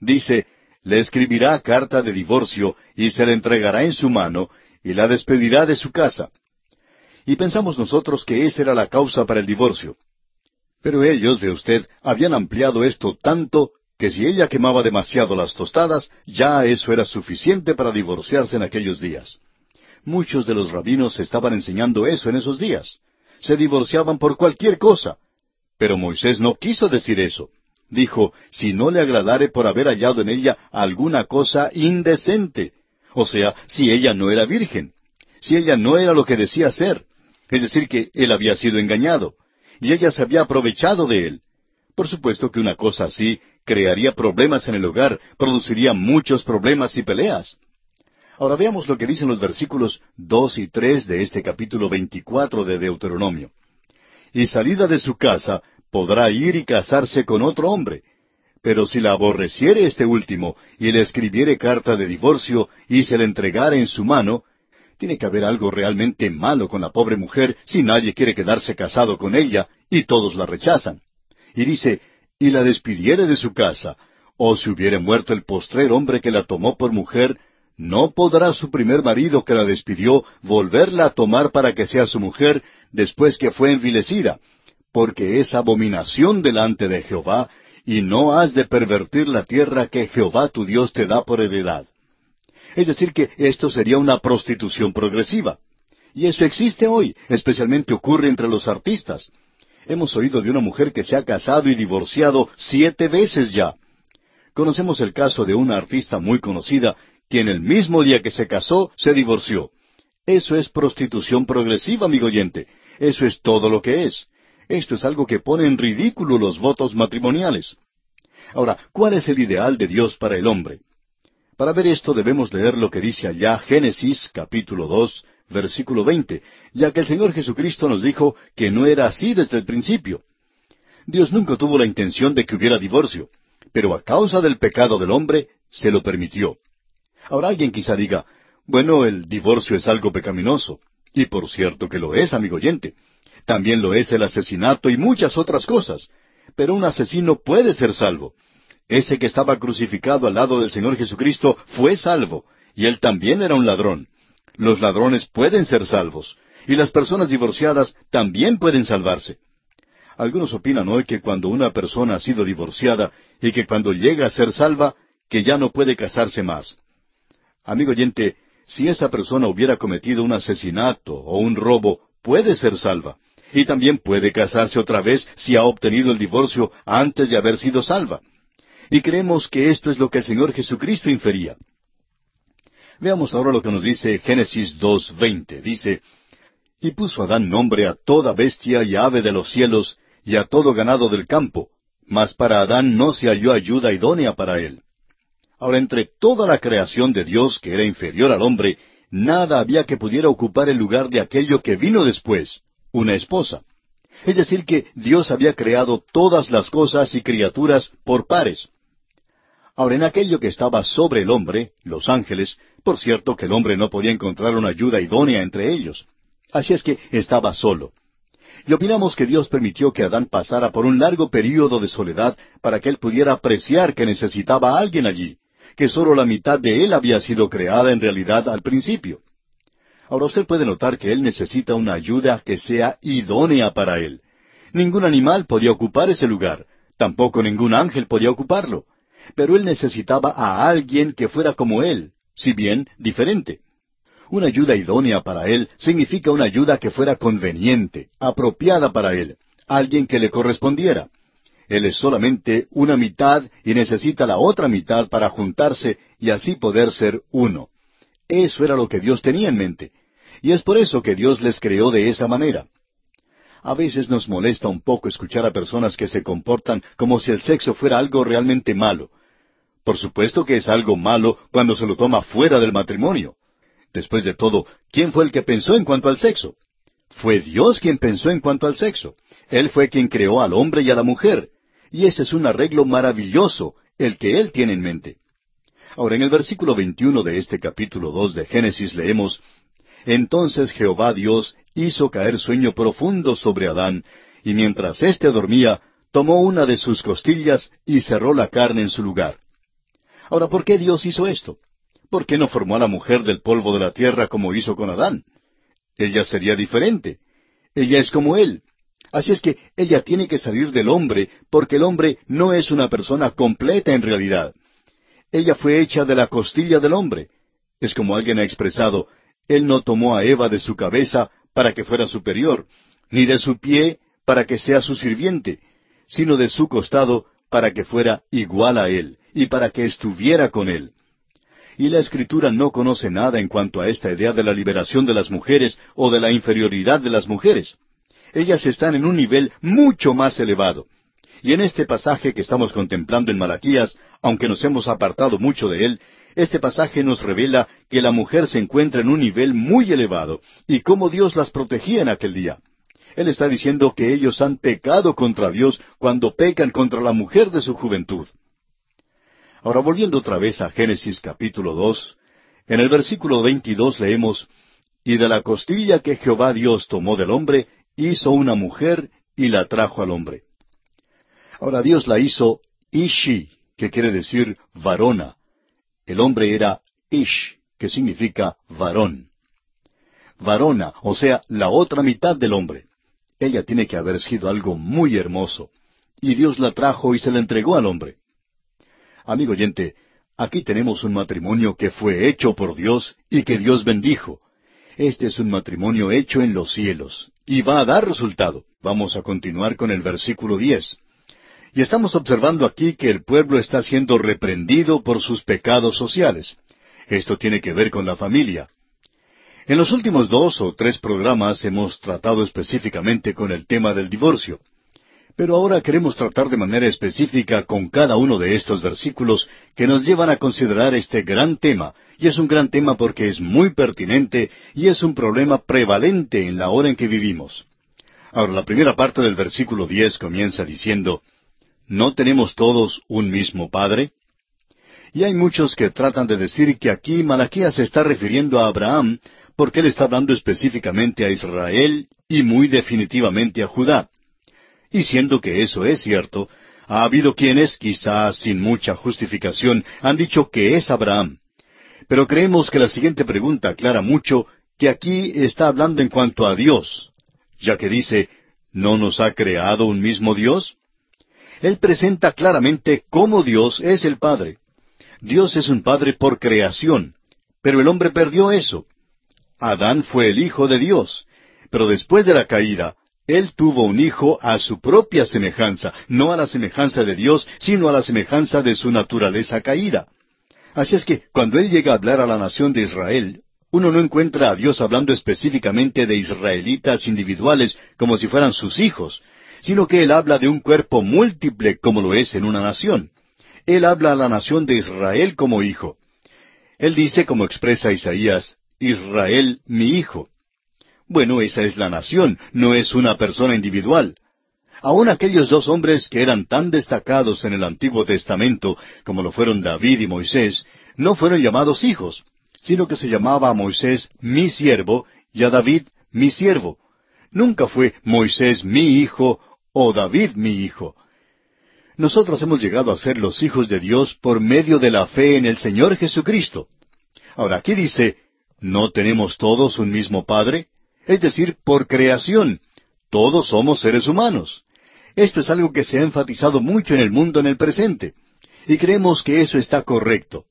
Dice, le escribirá carta de divorcio y se la entregará en su mano y la despedirá de su casa. Y pensamos nosotros que esa era la causa para el divorcio. Pero ellos, de usted, habían ampliado esto tanto que si ella quemaba demasiado las tostadas, ya eso era suficiente para divorciarse en aquellos días. Muchos de los rabinos estaban enseñando eso en esos días. Se divorciaban por cualquier cosa. Pero Moisés no quiso decir eso. Dijo, si no le agradare por haber hallado en ella alguna cosa indecente. O sea, si ella no era virgen. Si ella no era lo que decía ser. Es decir, que él había sido engañado. Y ella se había aprovechado de él. Por supuesto que una cosa así crearía problemas en el hogar, produciría muchos problemas y peleas. Ahora veamos lo que dicen los versículos dos y tres de este capítulo veinticuatro de Deuteronomio. Y salida de su casa podrá ir y casarse con otro hombre. Pero si la aborreciere este último y le escribiere carta de divorcio y se le entregare en su mano, tiene que haber algo realmente malo con la pobre mujer si nadie quiere quedarse casado con ella y todos la rechazan. Y dice, y la despidiere de su casa, o si hubiere muerto el postrer hombre que la tomó por mujer, no podrá su primer marido que la despidió volverla a tomar para que sea su mujer después que fue envilecida, porque es abominación delante de Jehová, y no has de pervertir la tierra que Jehová tu Dios te da por heredad. Es decir, que esto sería una prostitución progresiva. Y eso existe hoy, especialmente ocurre entre los artistas. Hemos oído de una mujer que se ha casado y divorciado siete veces ya. Conocemos el caso de una artista muy conocida que en el mismo día que se casó se divorció. Eso es prostitución progresiva, amigo oyente. Eso es todo lo que es. Esto es algo que pone en ridículo los votos matrimoniales. Ahora, ¿cuál es el ideal de Dios para el hombre? Para ver esto debemos leer lo que dice allá Génesis capítulo dos, versículo veinte, ya que el Señor Jesucristo nos dijo que no era así desde el principio. Dios nunca tuvo la intención de que hubiera divorcio, pero a causa del pecado del hombre se lo permitió. Ahora alguien quizá diga, bueno, el divorcio es algo pecaminoso, y por cierto que lo es, amigo oyente. También lo es el asesinato y muchas otras cosas, pero un asesino puede ser salvo. Ese que estaba crucificado al lado del Señor Jesucristo fue salvo, y él también era un ladrón. Los ladrones pueden ser salvos, y las personas divorciadas también pueden salvarse. Algunos opinan hoy que cuando una persona ha sido divorciada y que cuando llega a ser salva, que ya no puede casarse más. Amigo oyente, si esa persona hubiera cometido un asesinato o un robo, puede ser salva. Y también puede casarse otra vez si ha obtenido el divorcio antes de haber sido salva. Y creemos que esto es lo que el Señor Jesucristo infería. Veamos ahora lo que nos dice Génesis 2.20. Dice, Y puso Adán nombre a toda bestia y ave de los cielos, y a todo ganado del campo, mas para Adán no se halló ayuda idónea para él. Ahora, entre toda la creación de Dios que era inferior al hombre, nada había que pudiera ocupar el lugar de aquello que vino después, una esposa. Es decir, que Dios había creado todas las cosas y criaturas por pares. Ahora, en aquello que estaba sobre el hombre, los ángeles, por cierto que el hombre no podía encontrar una ayuda idónea entre ellos. Así es que estaba solo. Y opinamos que Dios permitió que Adán pasara por un largo período de soledad para que él pudiera apreciar que necesitaba a alguien allí, que sólo la mitad de él había sido creada en realidad al principio. Ahora usted puede notar que él necesita una ayuda que sea idónea para él. Ningún animal podía ocupar ese lugar, tampoco ningún ángel podía ocuparlo pero él necesitaba a alguien que fuera como él, si bien diferente. Una ayuda idónea para él significa una ayuda que fuera conveniente, apropiada para él, alguien que le correspondiera. Él es solamente una mitad y necesita la otra mitad para juntarse y así poder ser uno. Eso era lo que Dios tenía en mente. Y es por eso que Dios les creó de esa manera. A veces nos molesta un poco escuchar a personas que se comportan como si el sexo fuera algo realmente malo. Por supuesto que es algo malo cuando se lo toma fuera del matrimonio. Después de todo, ¿quién fue el que pensó en cuanto al sexo? Fue Dios quien pensó en cuanto al sexo. Él fue quien creó al hombre y a la mujer. Y ese es un arreglo maravilloso, el que Él tiene en mente. Ahora, en el versículo 21 de este capítulo 2 de Génesis leemos, Entonces Jehová Dios hizo caer sueño profundo sobre Adán, y mientras éste dormía, tomó una de sus costillas y cerró la carne en su lugar. Ahora, ¿por qué Dios hizo esto? ¿Por qué no formó a la mujer del polvo de la tierra como hizo con Adán? Ella sería diferente. Ella es como él. Así es que ella tiene que salir del hombre, porque el hombre no es una persona completa en realidad. Ella fue hecha de la costilla del hombre. Es como alguien ha expresado, Él no tomó a Eva de su cabeza para que fuera superior, ni de su pie para que sea su sirviente, sino de su costado para que fuera igual a Él, y para que estuviera con Él. Y la Escritura no conoce nada en cuanto a esta idea de la liberación de las mujeres o de la inferioridad de las mujeres. Ellas están en un nivel mucho más elevado. Y en este pasaje que estamos contemplando en Malaquías, aunque nos hemos apartado mucho de él, este pasaje nos revela que la mujer se encuentra en un nivel muy elevado y cómo Dios las protegía en aquel día. Él está diciendo que ellos han pecado contra Dios cuando pecan contra la mujer de su juventud. Ahora volviendo otra vez a Génesis capítulo dos, en el versículo veintidós leemos, Y de la costilla que Jehová Dios tomó del hombre, hizo una mujer y la trajo al hombre. Ahora Dios la hizo Ishi, que quiere decir varona. El hombre era Ish, que significa varón. Varona, o sea, la otra mitad del hombre. Ella tiene que haber sido algo muy hermoso. Y Dios la trajo y se la entregó al hombre. Amigo oyente, aquí tenemos un matrimonio que fue hecho por Dios y que Dios bendijo. Este es un matrimonio hecho en los cielos y va a dar resultado. Vamos a continuar con el versículo diez. Y estamos observando aquí que el pueblo está siendo reprendido por sus pecados sociales. Esto tiene que ver con la familia. En los últimos dos o tres programas hemos tratado específicamente con el tema del divorcio. Pero ahora queremos tratar de manera específica con cada uno de estos versículos que nos llevan a considerar este gran tema, y es un gran tema porque es muy pertinente y es un problema prevalente en la hora en que vivimos. Ahora, la primera parte del versículo diez comienza diciendo, ¿No tenemos todos un mismo Padre? Y hay muchos que tratan de decir que aquí Malaquías se está refiriendo a Abraham, porque él está hablando específicamente a Israel y muy definitivamente a Judá. Y siendo que eso es cierto, ha habido quienes, quizás sin mucha justificación, han dicho que es Abraham. Pero creemos que la siguiente pregunta aclara mucho que aquí está hablando en cuanto a Dios, ya que dice, ¿no nos ha creado un mismo Dios? Él presenta claramente cómo Dios es el Padre. Dios es un Padre por creación, pero el hombre perdió eso. Adán fue el Hijo de Dios, pero después de la caída, él tuvo un hijo a su propia semejanza, no a la semejanza de Dios, sino a la semejanza de su naturaleza caída. Así es que cuando Él llega a hablar a la nación de Israel, uno no encuentra a Dios hablando específicamente de israelitas individuales como si fueran sus hijos, sino que Él habla de un cuerpo múltiple como lo es en una nación. Él habla a la nación de Israel como hijo. Él dice, como expresa Isaías, Israel mi hijo. Bueno, esa es la nación, no es una persona individual. Aun aquellos dos hombres que eran tan destacados en el Antiguo Testamento, como lo fueron David y Moisés, no fueron llamados hijos, sino que se llamaba a Moisés mi siervo y a David mi siervo. Nunca fue Moisés mi hijo o David mi hijo. Nosotros hemos llegado a ser los hijos de Dios por medio de la fe en el Señor Jesucristo. Ahora aquí dice, ¿no tenemos todos un mismo Padre? es decir, por creación. Todos somos seres humanos. Esto es algo que se ha enfatizado mucho en el mundo en el presente, y creemos que eso está correcto.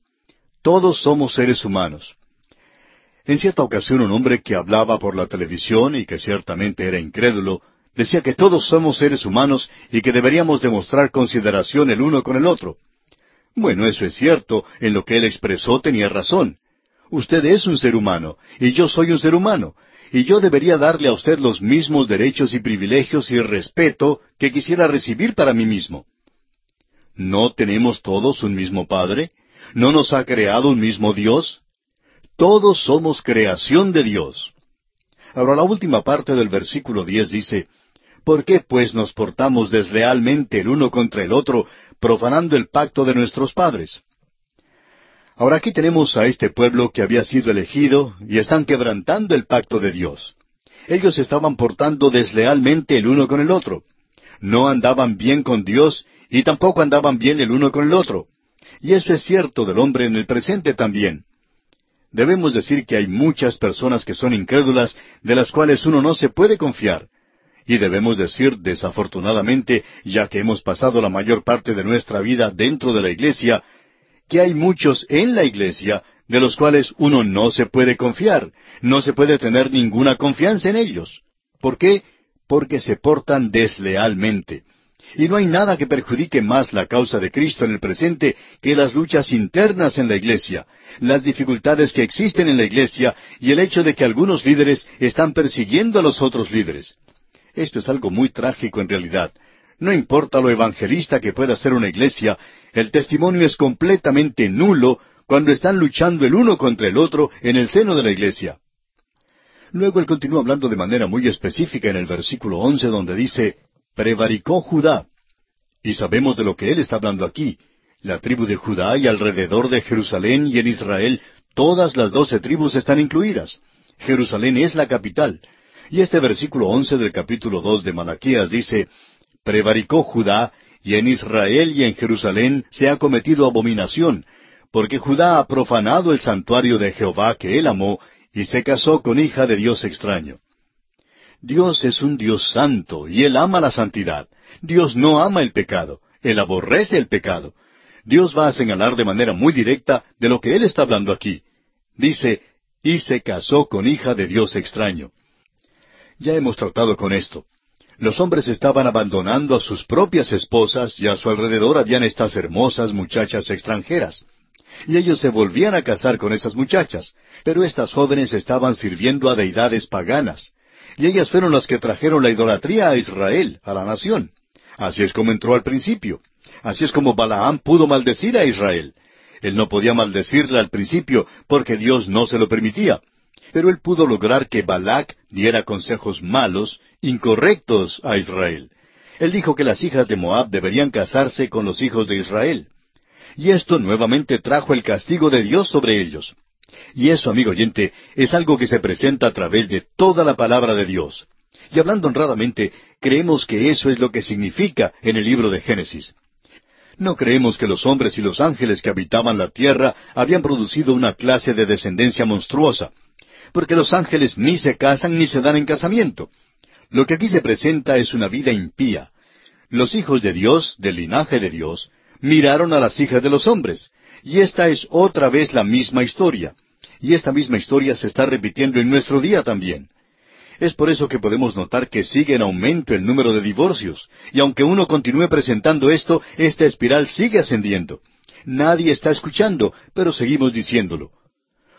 Todos somos seres humanos. En cierta ocasión un hombre que hablaba por la televisión y que ciertamente era incrédulo, decía que todos somos seres humanos y que deberíamos demostrar consideración el uno con el otro. Bueno, eso es cierto, en lo que él expresó tenía razón. Usted es un ser humano, y yo soy un ser humano, y yo debería darle a usted los mismos derechos y privilegios y respeto que quisiera recibir para mí mismo. ¿No tenemos todos un mismo Padre? ¿No nos ha creado un mismo Dios? Todos somos creación de Dios. Ahora la última parte del versículo diez dice, ¿Por qué pues nos portamos deslealmente el uno contra el otro, profanando el pacto de nuestros padres? Ahora aquí tenemos a este pueblo que había sido elegido y están quebrantando el pacto de Dios. Ellos estaban portando deslealmente el uno con el otro. No andaban bien con Dios y tampoco andaban bien el uno con el otro. Y eso es cierto del hombre en el presente también. Debemos decir que hay muchas personas que son incrédulas de las cuales uno no se puede confiar. Y debemos decir desafortunadamente, ya que hemos pasado la mayor parte de nuestra vida dentro de la iglesia, que hay muchos en la iglesia de los cuales uno no se puede confiar, no se puede tener ninguna confianza en ellos. ¿Por qué? Porque se portan deslealmente. Y no hay nada que perjudique más la causa de Cristo en el presente que las luchas internas en la iglesia, las dificultades que existen en la iglesia y el hecho de que algunos líderes están persiguiendo a los otros líderes. Esto es algo muy trágico en realidad. No importa lo evangelista que pueda ser una iglesia, el testimonio es completamente nulo cuando están luchando el uno contra el otro en el seno de la iglesia. Luego él continúa hablando de manera muy específica en el versículo once donde dice, prevaricó Judá. Y sabemos de lo que él está hablando aquí. La tribu de Judá y alrededor de Jerusalén y en Israel, todas las doce tribus están incluidas. Jerusalén es la capital. Y este versículo once del capítulo dos de Malaquías dice, Prevaricó Judá, y en Israel y en Jerusalén se ha cometido abominación, porque Judá ha profanado el santuario de Jehová que él amó, y se casó con hija de Dios extraño. Dios es un Dios santo, y Él ama la santidad. Dios no ama el pecado, Él aborrece el pecado. Dios va a señalar de manera muy directa de lo que Él está hablando aquí. Dice, y se casó con hija de Dios extraño. Ya hemos tratado con esto. Los hombres estaban abandonando a sus propias esposas y a su alrededor habían estas hermosas muchachas extranjeras y ellos se volvían a casar con esas muchachas, pero estas jóvenes estaban sirviendo a deidades paganas, y ellas fueron las que trajeron la idolatría a Israel, a la nación. Así es como entró al principio. Así es como Balaam pudo maldecir a Israel. Él no podía maldecirla al principio porque Dios no se lo permitía. Pero él pudo lograr que Balac diera consejos malos, incorrectos a Israel. Él dijo que las hijas de Moab deberían casarse con los hijos de Israel. Y esto nuevamente trajo el castigo de Dios sobre ellos. Y eso, amigo oyente, es algo que se presenta a través de toda la palabra de Dios. Y hablando honradamente, creemos que eso es lo que significa en el libro de Génesis. No creemos que los hombres y los ángeles que habitaban la tierra habían producido una clase de descendencia monstruosa, porque los ángeles ni se casan ni se dan en casamiento. Lo que aquí se presenta es una vida impía. Los hijos de Dios, del linaje de Dios, miraron a las hijas de los hombres. Y esta es otra vez la misma historia. Y esta misma historia se está repitiendo en nuestro día también. Es por eso que podemos notar que sigue en aumento el número de divorcios. Y aunque uno continúe presentando esto, esta espiral sigue ascendiendo. Nadie está escuchando, pero seguimos diciéndolo.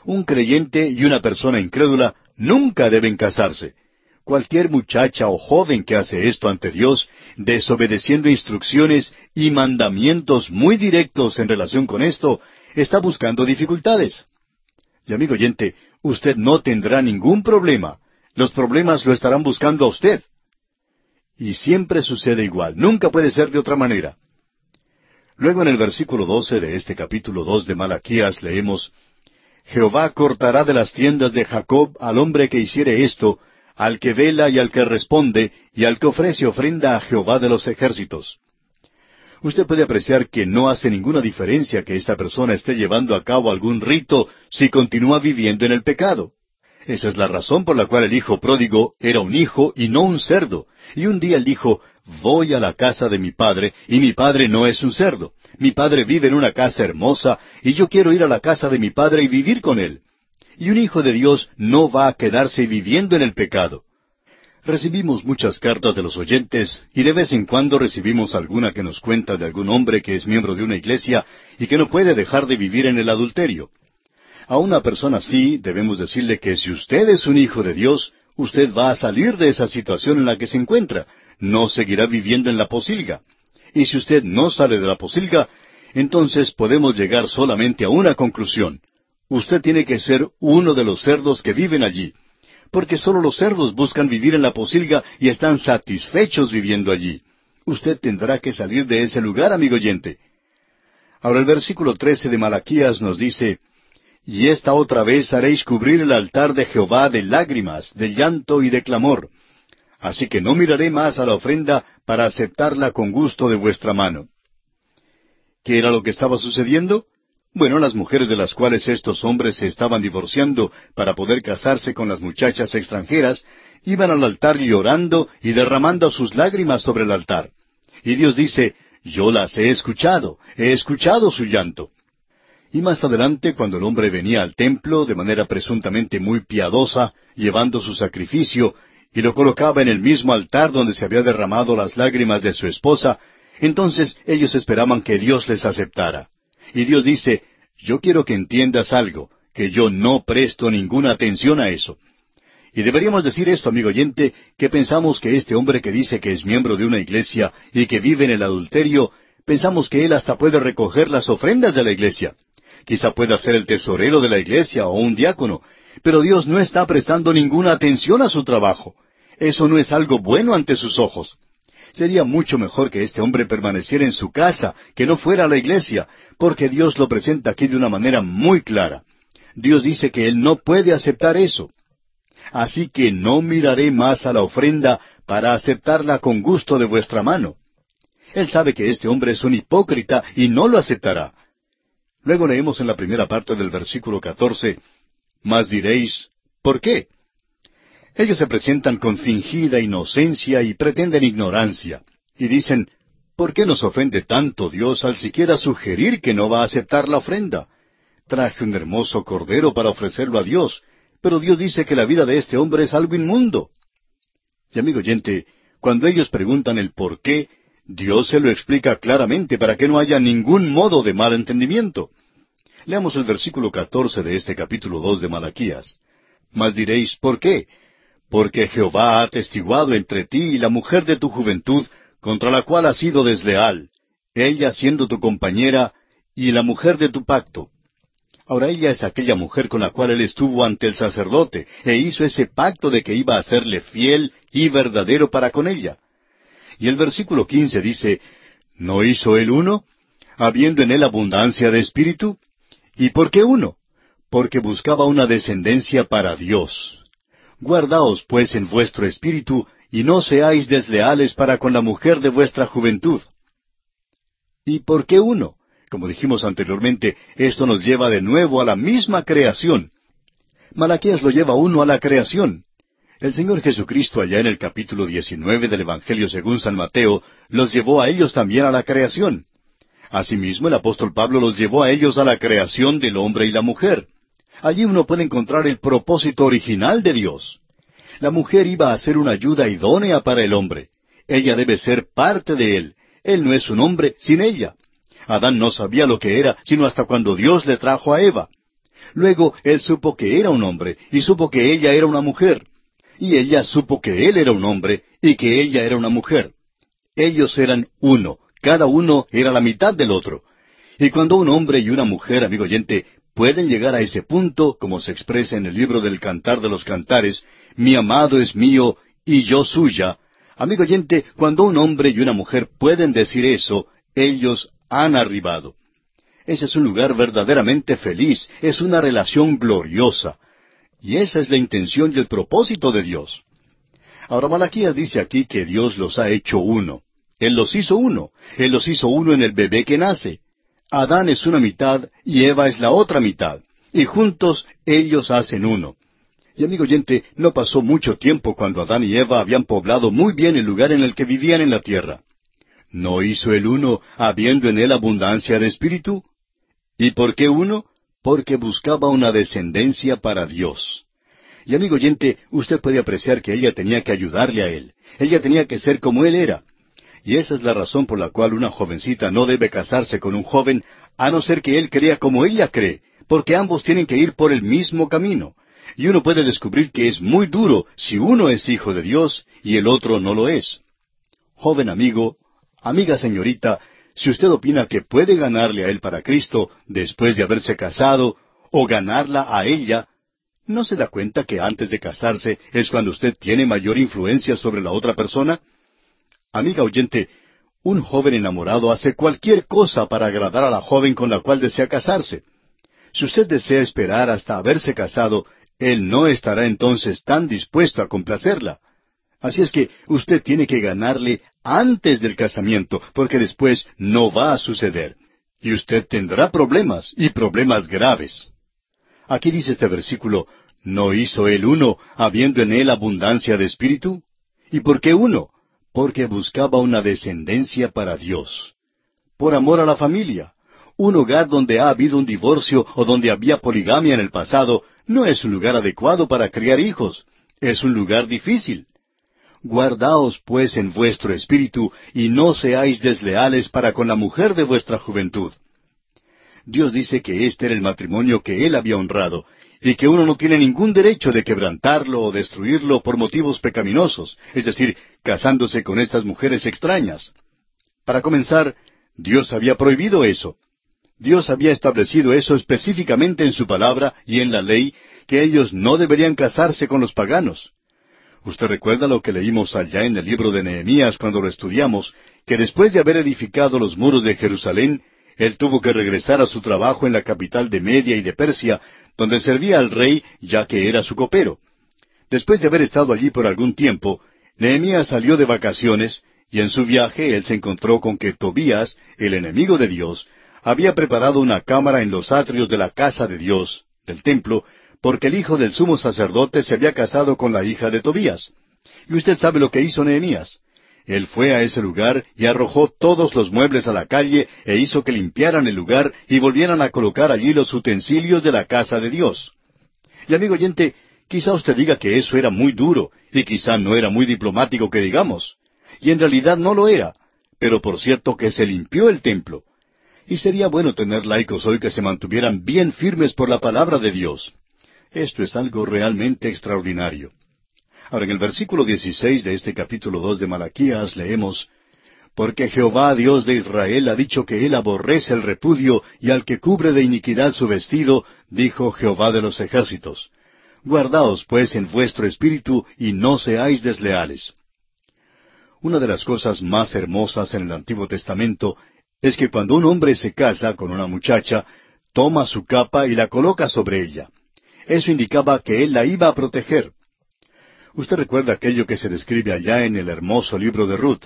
Un creyente y una persona incrédula nunca deben casarse. Cualquier muchacha o joven que hace esto ante Dios, desobedeciendo instrucciones y mandamientos muy directos en relación con esto, está buscando dificultades. Y amigo oyente, usted no tendrá ningún problema. Los problemas lo estarán buscando a usted. Y siempre sucede igual, nunca puede ser de otra manera. Luego en el versículo doce de este capítulo dos de Malaquías leemos Jehová cortará de las tiendas de Jacob al hombre que hiciere esto, al que vela y al que responde, y al que ofrece ofrenda a Jehová de los ejércitos. Usted puede apreciar que no hace ninguna diferencia que esta persona esté llevando a cabo algún rito si continúa viviendo en el pecado. Esa es la razón por la cual el hijo pródigo era un hijo y no un cerdo. Y un día él dijo, voy a la casa de mi padre, y mi padre no es un cerdo. Mi padre vive en una casa hermosa, y yo quiero ir a la casa de mi padre y vivir con él. Y un hijo de Dios no va a quedarse viviendo en el pecado. Recibimos muchas cartas de los oyentes y de vez en cuando recibimos alguna que nos cuenta de algún hombre que es miembro de una iglesia y que no puede dejar de vivir en el adulterio. A una persona así debemos decirle que si usted es un hijo de Dios, usted va a salir de esa situación en la que se encuentra, no seguirá viviendo en la posilga. Y si usted no sale de la posilga, entonces podemos llegar solamente a una conclusión usted tiene que ser uno de los cerdos que viven allí, porque solo los cerdos buscan vivir en la posilga y están satisfechos viviendo allí. Usted tendrá que salir de ese lugar, amigo oyente. Ahora el versículo trece de Malaquías nos dice, Y esta otra vez haréis cubrir el altar de Jehová de lágrimas, de llanto y de clamor. Así que no miraré más a la ofrenda para aceptarla con gusto de vuestra mano. ¿Qué era lo que estaba sucediendo? Bueno, las mujeres de las cuales estos hombres se estaban divorciando para poder casarse con las muchachas extranjeras, iban al altar llorando y derramando sus lágrimas sobre el altar. Y Dios dice, yo las he escuchado, he escuchado su llanto. Y más adelante, cuando el hombre venía al templo de manera presuntamente muy piadosa, llevando su sacrificio, y lo colocaba en el mismo altar donde se había derramado las lágrimas de su esposa, entonces ellos esperaban que Dios les aceptara. Y Dios dice, yo quiero que entiendas algo, que yo no presto ninguna atención a eso. Y deberíamos decir esto, amigo oyente, que pensamos que este hombre que dice que es miembro de una iglesia y que vive en el adulterio, pensamos que él hasta puede recoger las ofrendas de la iglesia. Quizá pueda ser el tesorero de la iglesia o un diácono, pero Dios no está prestando ninguna atención a su trabajo. Eso no es algo bueno ante sus ojos. Sería mucho mejor que este hombre permaneciera en su casa, que no fuera a la iglesia, porque Dios lo presenta aquí de una manera muy clara. Dios dice que Él no puede aceptar eso. Así que no miraré más a la ofrenda para aceptarla con gusto de vuestra mano. Él sabe que este hombre es un hipócrita y no lo aceptará. Luego leemos en la primera parte del versículo catorce, Mas diréis, ¿por qué? Ellos se presentan con fingida inocencia y pretenden ignorancia, y dicen, ¿por qué nos ofende tanto Dios al siquiera sugerir que no va a aceptar la ofrenda? Traje un hermoso cordero para ofrecerlo a Dios, pero Dios dice que la vida de este hombre es algo inmundo. Y amigo oyente, cuando ellos preguntan el por qué, Dios se lo explica claramente para que no haya ningún modo de mal entendimiento. Leamos el versículo catorce de este capítulo dos de Malaquías. Mas diréis, ¿por qué? Porque Jehová ha atestiguado entre ti y la mujer de tu juventud, contra la cual has sido desleal, ella siendo tu compañera y la mujer de tu pacto. Ahora ella es aquella mujer con la cual él estuvo ante el sacerdote, e hizo ese pacto de que iba a serle fiel y verdadero para con ella. Y el versículo quince dice, ¿No hizo él uno? Habiendo en él abundancia de espíritu. ¿Y por qué uno? Porque buscaba una descendencia para Dios. Guardaos pues en vuestro espíritu, y no seáis desleales para con la mujer de vuestra juventud. ¿Y por qué uno? Como dijimos anteriormente, esto nos lleva de nuevo a la misma creación. Malaquías lo lleva uno a la creación. El Señor Jesucristo allá en el capítulo 19 del Evangelio según San Mateo los llevó a ellos también a la creación. Asimismo el apóstol Pablo los llevó a ellos a la creación del hombre y la mujer. Allí uno puede encontrar el propósito original de Dios. La mujer iba a ser una ayuda idónea para el hombre. Ella debe ser parte de él. Él no es un hombre sin ella. Adán no sabía lo que era sino hasta cuando Dios le trajo a Eva. Luego él supo que era un hombre y supo que ella era una mujer y ella supo que él era un hombre y que ella era una mujer. Ellos eran uno, cada uno era la mitad del otro. Y cuando un hombre y una mujer, amigo oyente, pueden llegar a ese punto, como se expresa en el libro del Cantar de los Cantares, mi amado es mío y yo suya, amigo oyente, cuando un hombre y una mujer pueden decir eso, ellos han arribado. Ese es un lugar verdaderamente feliz, es una relación gloriosa. Y esa es la intención y el propósito de Dios. Ahora Malaquías dice aquí que Dios los ha hecho uno. Él los hizo uno. Él los hizo uno en el bebé que nace. Adán es una mitad y Eva es la otra mitad. Y juntos ellos hacen uno. Y amigo oyente, no pasó mucho tiempo cuando Adán y Eva habían poblado muy bien el lugar en el que vivían en la tierra. ¿No hizo el uno habiendo en él abundancia de espíritu? ¿Y por qué uno? porque buscaba una descendencia para Dios. Y amigo oyente, usted puede apreciar que ella tenía que ayudarle a él. Ella tenía que ser como él era. Y esa es la razón por la cual una jovencita no debe casarse con un joven a no ser que él crea como ella cree, porque ambos tienen que ir por el mismo camino. Y uno puede descubrir que es muy duro si uno es hijo de Dios y el otro no lo es. Joven amigo, amiga señorita, si usted opina que puede ganarle a él para Cristo después de haberse casado, o ganarla a ella, ¿no se da cuenta que antes de casarse es cuando usted tiene mayor influencia sobre la otra persona? Amiga oyente, un joven enamorado hace cualquier cosa para agradar a la joven con la cual desea casarse. Si usted desea esperar hasta haberse casado, él no estará entonces tan dispuesto a complacerla. Así es que usted tiene que ganarle antes del casamiento, porque después no va a suceder. Y usted tendrá problemas, y problemas graves. Aquí dice este versículo, ¿no hizo él uno, habiendo en él abundancia de espíritu? ¿Y por qué uno? Porque buscaba una descendencia para Dios. Por amor a la familia. Un hogar donde ha habido un divorcio o donde había poligamia en el pasado no es un lugar adecuado para criar hijos. Es un lugar difícil. Guardaos pues en vuestro espíritu y no seáis desleales para con la mujer de vuestra juventud. Dios dice que este era el matrimonio que Él había honrado, y que uno no tiene ningún derecho de quebrantarlo o destruirlo por motivos pecaminosos, es decir, casándose con estas mujeres extrañas. Para comenzar, Dios había prohibido eso. Dios había establecido eso específicamente en su palabra y en la ley, que ellos no deberían casarse con los paganos. Usted recuerda lo que leímos allá en el libro de Nehemías cuando lo estudiamos, que después de haber edificado los muros de Jerusalén, él tuvo que regresar a su trabajo en la capital de Media y de Persia, donde servía al rey ya que era su copero. Después de haber estado allí por algún tiempo, Nehemías salió de vacaciones, y en su viaje él se encontró con que Tobías, el enemigo de Dios, había preparado una cámara en los atrios de la casa de Dios, del templo, porque el hijo del sumo sacerdote se había casado con la hija de Tobías. Y usted sabe lo que hizo Nehemías. Él fue a ese lugar y arrojó todos los muebles a la calle e hizo que limpiaran el lugar y volvieran a colocar allí los utensilios de la casa de Dios. Y amigo oyente, quizá usted diga que eso era muy duro y quizá no era muy diplomático que digamos. Y en realidad no lo era, pero por cierto que se limpió el templo. Y sería bueno tener laicos hoy que se mantuvieran bien firmes por la palabra de Dios. Esto es algo realmente extraordinario. Ahora, en el versículo 16 de este capítulo 2 de Malaquías leemos, Porque Jehová Dios de Israel ha dicho que él aborrece el repudio y al que cubre de iniquidad su vestido, dijo Jehová de los ejércitos. Guardaos pues en vuestro espíritu y no seáis desleales. Una de las cosas más hermosas en el Antiguo Testamento es que cuando un hombre se casa con una muchacha, toma su capa y la coloca sobre ella. Eso indicaba que él la iba a proteger. Usted recuerda aquello que se describe allá en el hermoso libro de Ruth.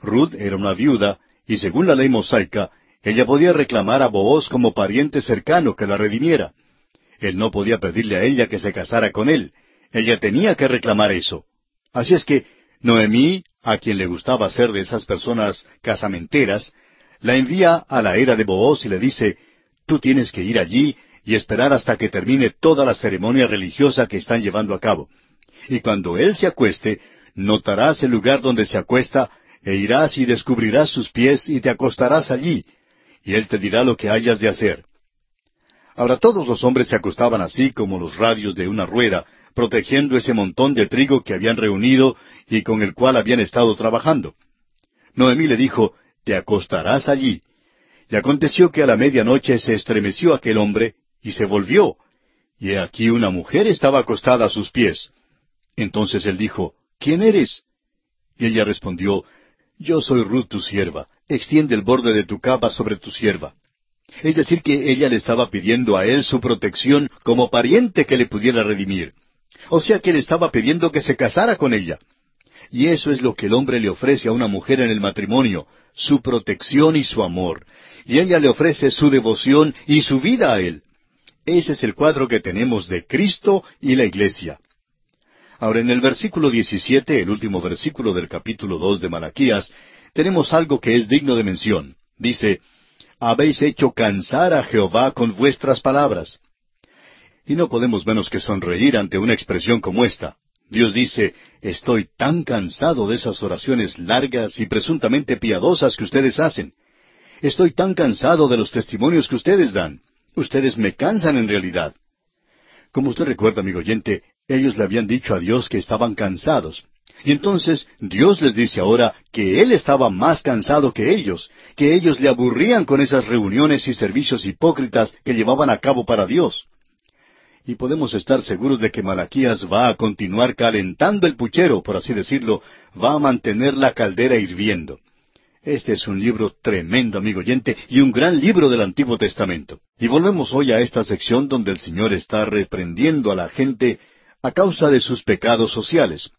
Ruth era una viuda, y según la ley mosaica, ella podía reclamar a Booz como pariente cercano que la redimiera. Él no podía pedirle a ella que se casara con él. Ella tenía que reclamar eso. Así es que Noemí, a quien le gustaba ser de esas personas casamenteras, la envía a la era de Booz y le dice, Tú tienes que ir allí y esperar hasta que termine toda la ceremonia religiosa que están llevando a cabo. Y cuando él se acueste, notarás el lugar donde se acuesta, e irás y descubrirás sus pies y te acostarás allí, y él te dirá lo que hayas de hacer. Ahora todos los hombres se acostaban así como los radios de una rueda, protegiendo ese montón de trigo que habían reunido y con el cual habían estado trabajando. Noemí le dijo, Te acostarás allí. Y aconteció que a la medianoche se estremeció aquel hombre, y se volvió, y aquí una mujer estaba acostada a sus pies. Entonces él dijo, ¿quién eres? Y ella respondió, Yo soy Ruth tu sierva, extiende el borde de tu capa sobre tu sierva. Es decir, que ella le estaba pidiendo a él su protección como pariente que le pudiera redimir. O sea que le estaba pidiendo que se casara con ella. Y eso es lo que el hombre le ofrece a una mujer en el matrimonio, su protección y su amor. Y ella le ofrece su devoción y su vida a él. Ese es el cuadro que tenemos de Cristo y la Iglesia. Ahora, en el versículo 17, el último versículo del capítulo 2 de Malaquías, tenemos algo que es digno de mención. Dice, Habéis hecho cansar a Jehová con vuestras palabras. Y no podemos menos que sonreír ante una expresión como esta. Dios dice, estoy tan cansado de esas oraciones largas y presuntamente piadosas que ustedes hacen. Estoy tan cansado de los testimonios que ustedes dan. Ustedes me cansan en realidad. Como usted recuerda, amigo oyente, ellos le habían dicho a Dios que estaban cansados. Y entonces Dios les dice ahora que Él estaba más cansado que ellos, que ellos le aburrían con esas reuniones y servicios hipócritas que llevaban a cabo para Dios. Y podemos estar seguros de que Malaquías va a continuar calentando el puchero, por así decirlo, va a mantener la caldera hirviendo. Este es un libro tremendo, amigo oyente, y un gran libro del Antiguo Testamento. Y volvemos hoy a esta sección donde el Señor está reprendiendo a la gente a causa de sus pecados sociales.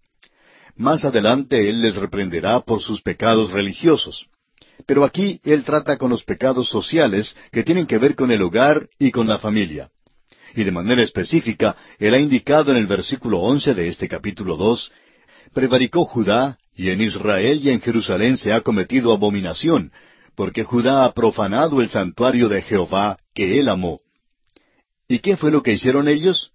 Más adelante Él les reprenderá por sus pecados religiosos. Pero aquí él trata con los pecados sociales que tienen que ver con el hogar y con la familia. Y de manera específica, él ha indicado en el versículo once de este capítulo dos, prevaricó Judá, y en Israel y en Jerusalén se ha cometido abominación, porque Judá ha profanado el santuario de Jehová que él amó. ¿Y qué fue lo que hicieron ellos?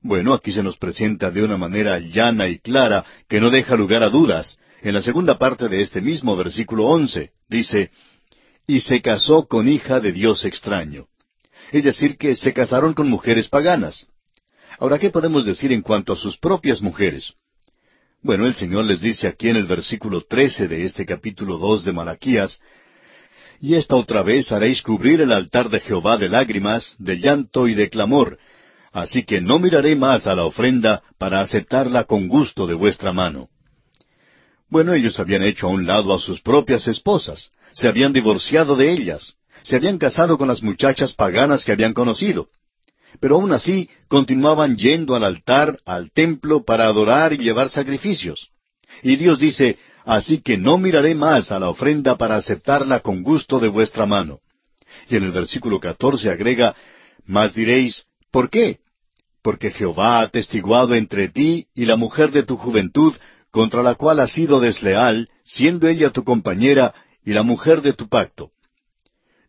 Bueno, aquí se nos presenta de una manera llana y clara que no deja lugar a dudas. En la segunda parte de este mismo versículo once dice, y se casó con hija de Dios extraño. Es decir, que se casaron con mujeres paganas. Ahora, ¿qué podemos decir en cuanto a sus propias mujeres? Bueno, el Señor les dice aquí en el versículo trece de este capítulo dos de Malaquías, y esta otra vez haréis cubrir el altar de Jehová de lágrimas, de llanto y de clamor, así que no miraré más a la ofrenda para aceptarla con gusto de vuestra mano. Bueno, ellos habían hecho a un lado a sus propias esposas, se habían divorciado de ellas, se habían casado con las muchachas paganas que habían conocido. Pero aún así continuaban yendo al altar, al templo, para adorar y llevar sacrificios. Y Dios dice, Así que no miraré más a la ofrenda para aceptarla con gusto de vuestra mano. Y en el versículo catorce agrega, Mas diréis, ¿por qué? Porque Jehová ha testiguado entre ti y la mujer de tu juventud, contra la cual has sido desleal, siendo ella tu compañera y la mujer de tu pacto.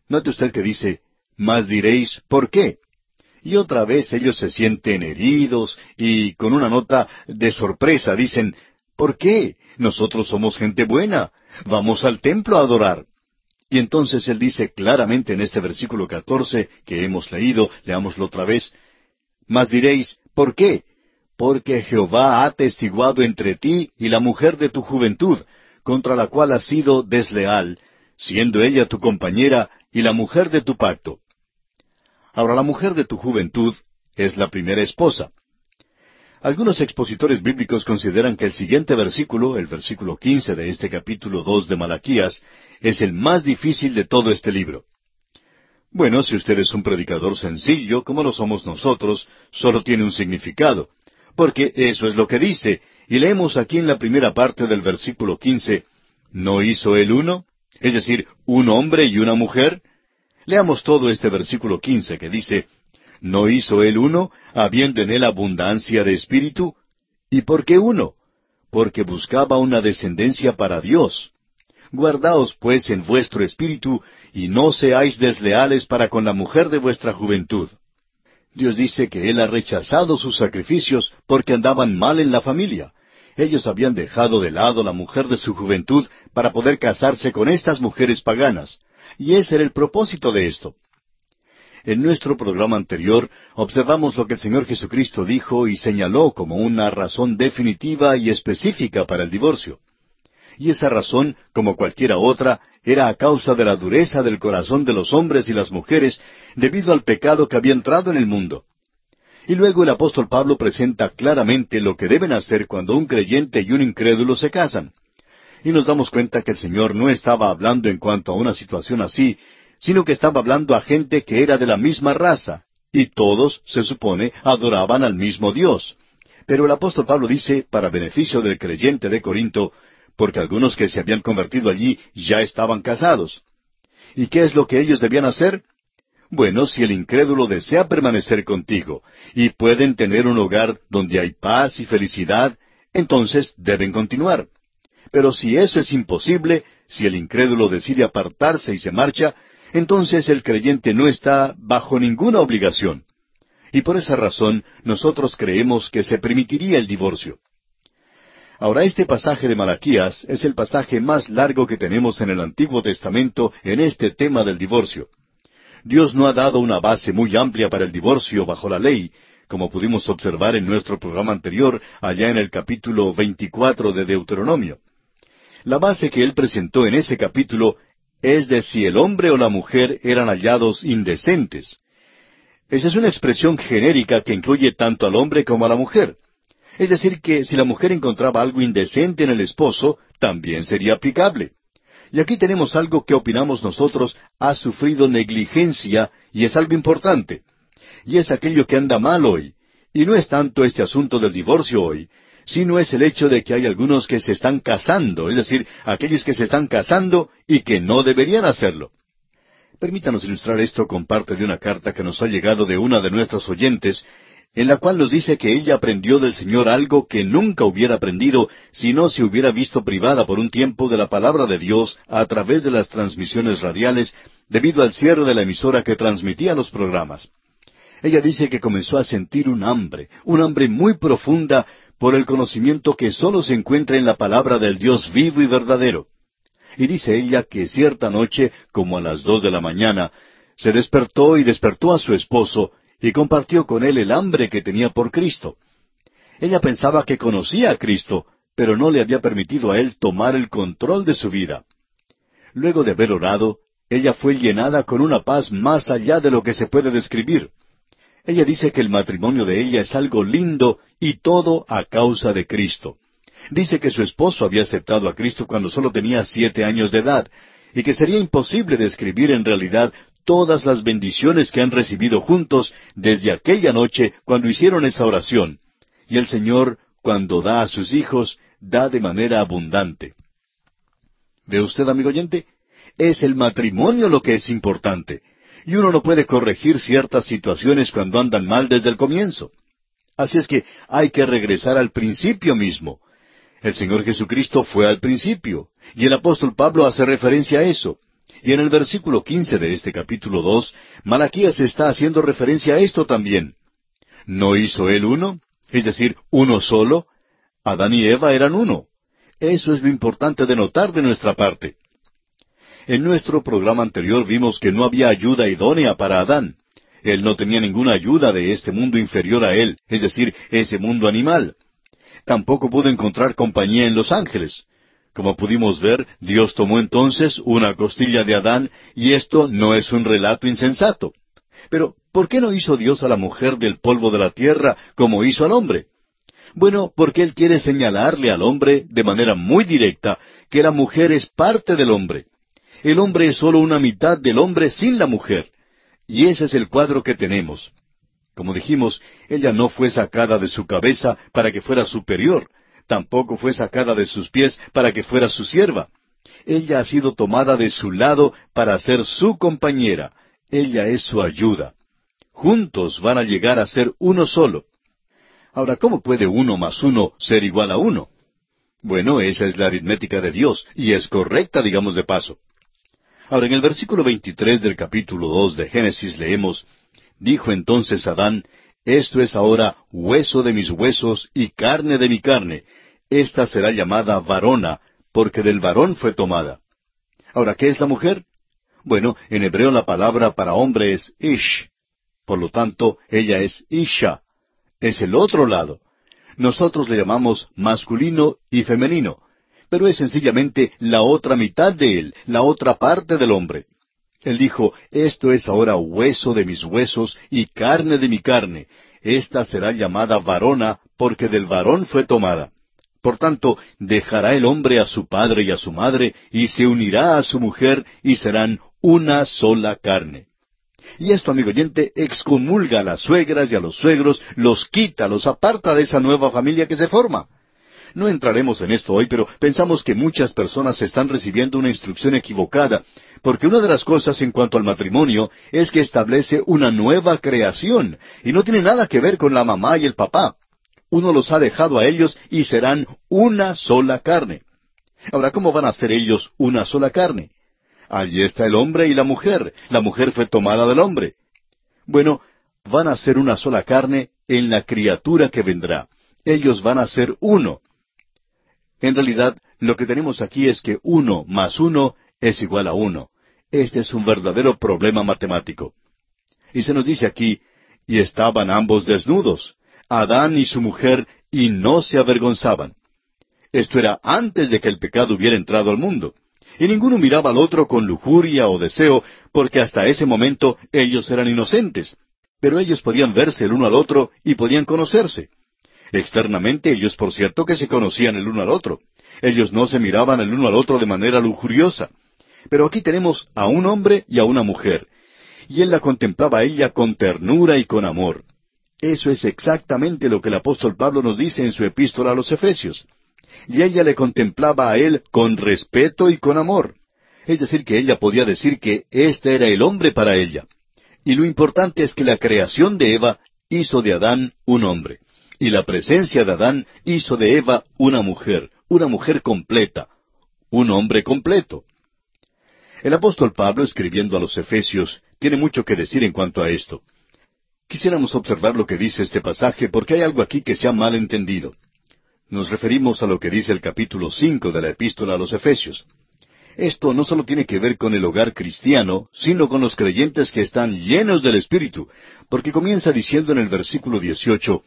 Note usted que dice, Mas diréis, ¿por qué? Y otra vez ellos se sienten heridos y con una nota de sorpresa dicen, ¿Por qué? Nosotros somos gente buena. Vamos al templo a adorar. Y entonces él dice claramente en este versículo catorce que hemos leído, leámoslo otra vez, Mas diréis, ¿por qué? Porque Jehová ha testiguado entre ti y la mujer de tu juventud, contra la cual has sido desleal, siendo ella tu compañera y la mujer de tu pacto. Ahora la mujer de tu juventud es la primera esposa. Algunos expositores bíblicos consideran que el siguiente versículo, el versículo quince de este capítulo dos de Malaquías, es el más difícil de todo este libro. Bueno, si usted es un predicador sencillo, como lo somos nosotros, solo tiene un significado, porque eso es lo que dice, y leemos aquí en la primera parte del versículo quince, ¿no hizo él uno? Es decir, un hombre y una mujer. Leamos todo este versículo quince que dice, ¿No hizo él uno, habiendo en él abundancia de espíritu? ¿Y por qué uno? Porque buscaba una descendencia para Dios. Guardaos pues en vuestro espíritu, y no seáis desleales para con la mujer de vuestra juventud. Dios dice que Él ha rechazado sus sacrificios porque andaban mal en la familia. Ellos habían dejado de lado la mujer de su juventud para poder casarse con estas mujeres paganas. Y ese era el propósito de esto. En nuestro programa anterior observamos lo que el Señor Jesucristo dijo y señaló como una razón definitiva y específica para el divorcio. Y esa razón, como cualquiera otra, era a causa de la dureza del corazón de los hombres y las mujeres debido al pecado que había entrado en el mundo. Y luego el apóstol Pablo presenta claramente lo que deben hacer cuando un creyente y un incrédulo se casan. Y nos damos cuenta que el Señor no estaba hablando en cuanto a una situación así sino que estaba hablando a gente que era de la misma raza, y todos, se supone, adoraban al mismo Dios. Pero el apóstol Pablo dice, para beneficio del creyente de Corinto, porque algunos que se habían convertido allí ya estaban casados. ¿Y qué es lo que ellos debían hacer? Bueno, si el incrédulo desea permanecer contigo y pueden tener un hogar donde hay paz y felicidad, entonces deben continuar. Pero si eso es imposible, si el incrédulo decide apartarse y se marcha, entonces el creyente no está bajo ninguna obligación. Y por esa razón nosotros creemos que se permitiría el divorcio. Ahora este pasaje de Malaquías es el pasaje más largo que tenemos en el Antiguo Testamento en este tema del divorcio. Dios no ha dado una base muy amplia para el divorcio bajo la ley, como pudimos observar en nuestro programa anterior, allá en el capítulo 24 de Deuteronomio. La base que él presentó en ese capítulo es de si el hombre o la mujer eran hallados indecentes. Esa es una expresión genérica que incluye tanto al hombre como a la mujer. Es decir, que si la mujer encontraba algo indecente en el esposo, también sería aplicable. Y aquí tenemos algo que opinamos nosotros ha sufrido negligencia y es algo importante. Y es aquello que anda mal hoy. Y no es tanto este asunto del divorcio hoy, sino es el hecho de que hay algunos que se están casando, es decir, aquellos que se están casando y que no deberían hacerlo. Permítanos ilustrar esto con parte de una carta que nos ha llegado de una de nuestras oyentes, en la cual nos dice que ella aprendió del Señor algo que nunca hubiera aprendido si no se hubiera visto privada por un tiempo de la palabra de Dios a través de las transmisiones radiales debido al cierre de la emisora que transmitía los programas. Ella dice que comenzó a sentir un hambre, un hambre muy profunda por el conocimiento que sólo se encuentra en la palabra del Dios vivo y verdadero. Y dice ella que cierta noche, como a las dos de la mañana, se despertó y despertó a su esposo y compartió con él el hambre que tenía por Cristo. Ella pensaba que conocía a Cristo, pero no le había permitido a él tomar el control de su vida. Luego de haber orado, ella fue llenada con una paz más allá de lo que se puede describir. Ella dice que el matrimonio de ella es algo lindo y todo a causa de Cristo. Dice que su esposo había aceptado a Cristo cuando solo tenía siete años de edad, y que sería imposible describir en realidad todas las bendiciones que han recibido juntos desde aquella noche cuando hicieron esa oración. Y el Señor, cuando da a sus hijos, da de manera abundante. ¿Ve usted, amigo oyente? Es el matrimonio lo que es importante. Y uno no puede corregir ciertas situaciones cuando andan mal desde el comienzo. Así es que hay que regresar al principio mismo. El Señor Jesucristo fue al principio, y el apóstol Pablo hace referencia a eso. Y en el versículo quince de este capítulo dos, Malaquías está haciendo referencia a esto también. ¿No hizo él uno? Es decir, uno solo. Adán y Eva eran uno. Eso es lo importante de notar de nuestra parte. En nuestro programa anterior vimos que no había ayuda idónea para Adán. Él no tenía ninguna ayuda de este mundo inferior a él, es decir, ese mundo animal. Tampoco pudo encontrar compañía en los ángeles. Como pudimos ver, Dios tomó entonces una costilla de Adán, y esto no es un relato insensato. Pero, ¿por qué no hizo Dios a la mujer del polvo de la tierra como hizo al hombre? Bueno, porque Él quiere señalarle al hombre de manera muy directa que la mujer es parte del hombre. El hombre es sólo una mitad del hombre sin la mujer. Y ese es el cuadro que tenemos. Como dijimos, ella no fue sacada de su cabeza para que fuera superior, tampoco fue sacada de sus pies para que fuera su sierva. Ella ha sido tomada de su lado para ser su compañera. Ella es su ayuda. Juntos van a llegar a ser uno solo. Ahora, ¿cómo puede uno más uno ser igual a uno? Bueno, esa es la aritmética de Dios, y es correcta, digamos de paso. Ahora, en el versículo 23 del capítulo 2 de Génesis leemos, Dijo entonces Adán, Esto es ahora hueso de mis huesos y carne de mi carne, esta será llamada varona, porque del varón fue tomada. Ahora, ¿qué es la mujer? Bueno, en hebreo la palabra para hombre es ish. Por lo tanto, ella es isha. Es el otro lado. Nosotros le llamamos masculino y femenino, pero es sencillamente la otra mitad de él, la otra parte del hombre. Él dijo, Esto es ahora hueso de mis huesos y carne de mi carne. Esta será llamada varona, porque del varón fue tomada. Por tanto, dejará el hombre a su padre y a su madre, y se unirá a su mujer, y serán una sola carne. Y esto, amigo oyente, excomulga a las suegras y a los suegros, los quita, los aparta de esa nueva familia que se forma. No entraremos en esto hoy, pero pensamos que muchas personas están recibiendo una instrucción equivocada, porque una de las cosas en cuanto al matrimonio es que establece una nueva creación, y no tiene nada que ver con la mamá y el papá uno los ha dejado a ellos y serán una sola carne. Ahora, ¿cómo van a ser ellos una sola carne? Allí está el hombre y la mujer. La mujer fue tomada del hombre. Bueno, van a ser una sola carne en la criatura que vendrá. Ellos van a ser uno. En realidad, lo que tenemos aquí es que uno más uno es igual a uno. Este es un verdadero problema matemático. Y se nos dice aquí, y estaban ambos desnudos. Adán y su mujer y no se avergonzaban. Esto era antes de que el pecado hubiera entrado al mundo. Y ninguno miraba al otro con lujuria o deseo, porque hasta ese momento ellos eran inocentes. Pero ellos podían verse el uno al otro y podían conocerse. Externamente ellos, por cierto, que se conocían el uno al otro. Ellos no se miraban el uno al otro de manera lujuriosa. Pero aquí tenemos a un hombre y a una mujer. Y él la contemplaba a ella con ternura y con amor. Eso es exactamente lo que el apóstol Pablo nos dice en su epístola a los Efesios. Y ella le contemplaba a él con respeto y con amor. Es decir, que ella podía decir que éste era el hombre para ella. Y lo importante es que la creación de Eva hizo de Adán un hombre. Y la presencia de Adán hizo de Eva una mujer, una mujer completa, un hombre completo. El apóstol Pablo, escribiendo a los Efesios, tiene mucho que decir en cuanto a esto. Quisiéramos observar lo que dice este pasaje porque hay algo aquí que se ha mal entendido. Nos referimos a lo que dice el capítulo cinco de la epístola a los Efesios. Esto no solo tiene que ver con el hogar cristiano, sino con los creyentes que están llenos del Espíritu, porque comienza diciendo en el versículo 18,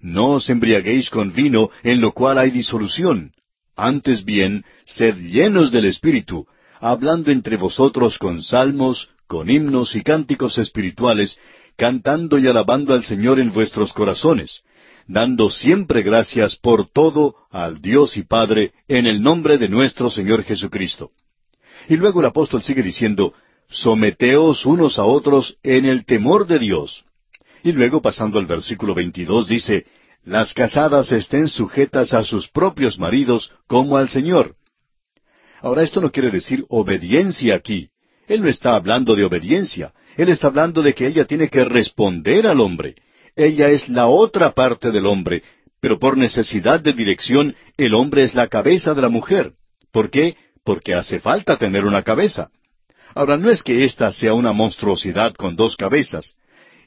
No os embriaguéis con vino en lo cual hay disolución, antes bien, sed llenos del Espíritu, hablando entre vosotros con salmos, con himnos y cánticos espirituales, cantando y alabando al Señor en vuestros corazones, dando siempre gracias por todo al Dios y Padre en el nombre de nuestro Señor Jesucristo. Y luego el apóstol sigue diciendo, Someteos unos a otros en el temor de Dios. Y luego pasando al versículo 22 dice, Las casadas estén sujetas a sus propios maridos como al Señor. Ahora esto no quiere decir obediencia aquí. Él no está hablando de obediencia, él está hablando de que ella tiene que responder al hombre. Ella es la otra parte del hombre, pero por necesidad de dirección el hombre es la cabeza de la mujer. ¿Por qué? Porque hace falta tener una cabeza. Ahora, no es que ésta sea una monstruosidad con dos cabezas.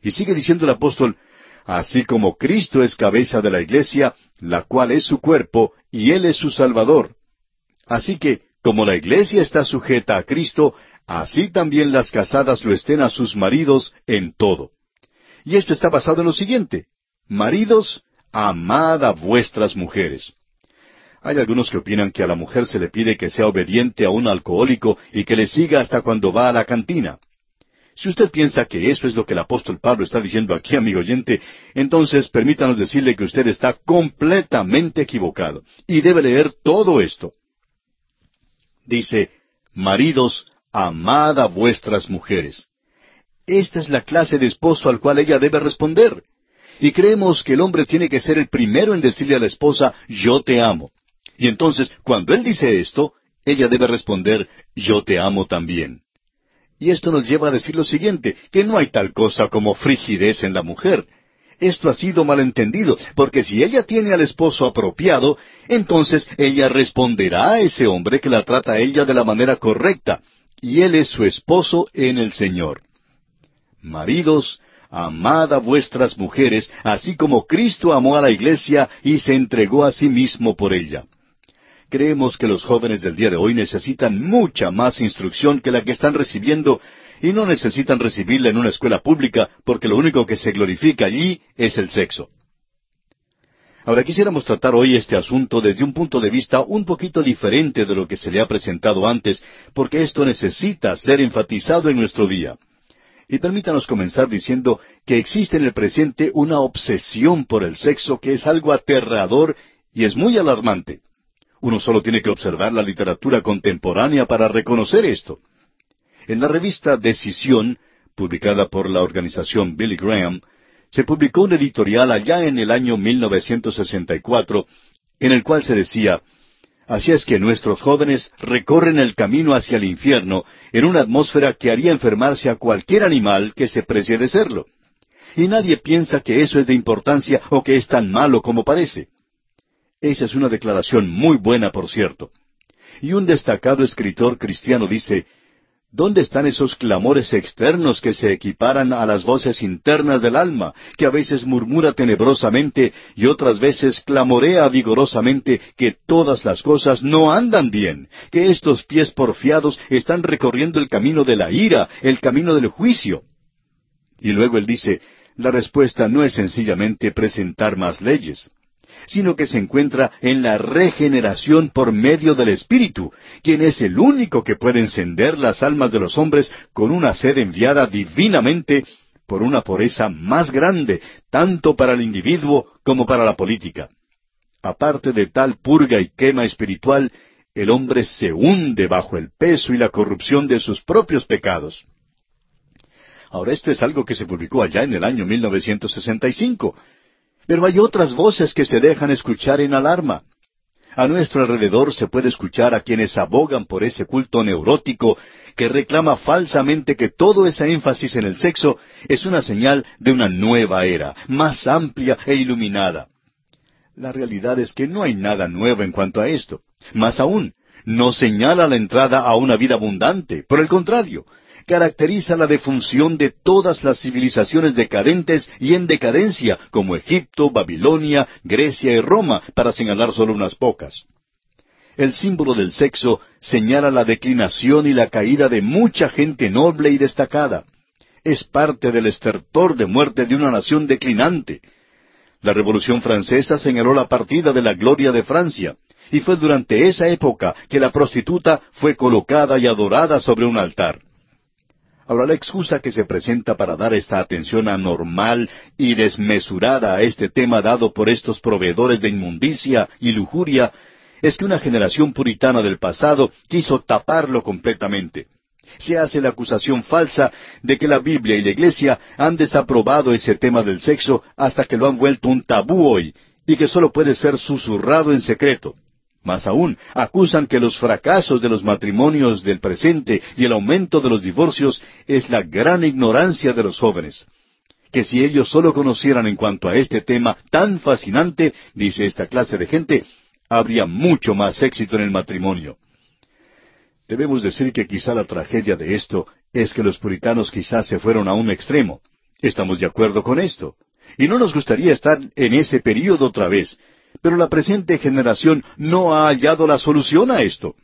Y sigue diciendo el apóstol, así como Cristo es cabeza de la iglesia, la cual es su cuerpo, y Él es su Salvador. Así que, como la iglesia está sujeta a Cristo, así también las casadas lo estén a sus maridos en todo. Y esto está basado en lo siguiente. Maridos, amad a vuestras mujeres. Hay algunos que opinan que a la mujer se le pide que sea obediente a un alcohólico y que le siga hasta cuando va a la cantina. Si usted piensa que eso es lo que el apóstol Pablo está diciendo aquí, amigo oyente, entonces permítanos decirle que usted está completamente equivocado y debe leer todo esto. Dice, Maridos, amad a vuestras mujeres. Esta es la clase de esposo al cual ella debe responder. Y creemos que el hombre tiene que ser el primero en decirle a la esposa, yo te amo. Y entonces, cuando él dice esto, ella debe responder, yo te amo también. Y esto nos lleva a decir lo siguiente, que no hay tal cosa como frigidez en la mujer. Esto ha sido malentendido, porque si ella tiene al esposo apropiado, entonces ella responderá a ese hombre que la trata a ella de la manera correcta, y él es su esposo en el Señor. Maridos, amad a vuestras mujeres, así como Cristo amó a la iglesia y se entregó a sí mismo por ella. Creemos que los jóvenes del día de hoy necesitan mucha más instrucción que la que están recibiendo y no necesitan recibirla en una escuela pública porque lo único que se glorifica allí es el sexo. Ahora quisiéramos tratar hoy este asunto desde un punto de vista un poquito diferente de lo que se le ha presentado antes, porque esto necesita ser enfatizado en nuestro día. Y permítanos comenzar diciendo que existe en el presente una obsesión por el sexo que es algo aterrador y es muy alarmante. Uno solo tiene que observar la literatura contemporánea para reconocer esto. En la revista Decisión, publicada por la organización Billy Graham, se publicó un editorial allá en el año 1964 en el cual se decía, Así es que nuestros jóvenes recorren el camino hacia el infierno en una atmósfera que haría enfermarse a cualquier animal que se precie de serlo. Y nadie piensa que eso es de importancia o que es tan malo como parece. Esa es una declaración muy buena, por cierto. Y un destacado escritor cristiano dice, ¿Dónde están esos clamores externos que se equiparan a las voces internas del alma, que a veces murmura tenebrosamente y otras veces clamorea vigorosamente que todas las cosas no andan bien, que estos pies porfiados están recorriendo el camino de la ira, el camino del juicio? Y luego él dice, la respuesta no es sencillamente presentar más leyes sino que se encuentra en la regeneración por medio del Espíritu, quien es el único que puede encender las almas de los hombres con una sed enviada divinamente por una pureza más grande, tanto para el individuo como para la política. Aparte de tal purga y quema espiritual, el hombre se hunde bajo el peso y la corrupción de sus propios pecados. Ahora esto es algo que se publicó allá en el año 1965. Pero hay otras voces que se dejan escuchar en alarma. A nuestro alrededor se puede escuchar a quienes abogan por ese culto neurótico que reclama falsamente que todo ese énfasis en el sexo es una señal de una nueva era, más amplia e iluminada. La realidad es que no hay nada nuevo en cuanto a esto. Más aún, no señala la entrada a una vida abundante. Por el contrario, caracteriza la defunción de todas las civilizaciones decadentes y en decadencia, como Egipto, Babilonia, Grecia y Roma, para señalar solo unas pocas. El símbolo del sexo señala la declinación y la caída de mucha gente noble y destacada. Es parte del estertor de muerte de una nación declinante. La Revolución Francesa señaló la partida de la gloria de Francia, y fue durante esa época que la prostituta fue colocada y adorada sobre un altar. Ahora, la excusa que se presenta para dar esta atención anormal y desmesurada a este tema dado por estos proveedores de inmundicia y lujuria es que una generación puritana del pasado quiso taparlo completamente. Se hace la acusación falsa de que la Biblia y la Iglesia han desaprobado ese tema del sexo hasta que lo han vuelto un tabú hoy y que solo puede ser susurrado en secreto. Más aún, acusan que los fracasos de los matrimonios del presente y el aumento de los divorcios es la gran ignorancia de los jóvenes. Que si ellos solo conocieran en cuanto a este tema tan fascinante, dice esta clase de gente, habría mucho más éxito en el matrimonio. Debemos decir que quizá la tragedia de esto es que los puritanos quizás se fueron a un extremo. Estamos de acuerdo con esto. Y no nos gustaría estar en ese período otra vez, pero la presente generación no ha hallado la solución a esto.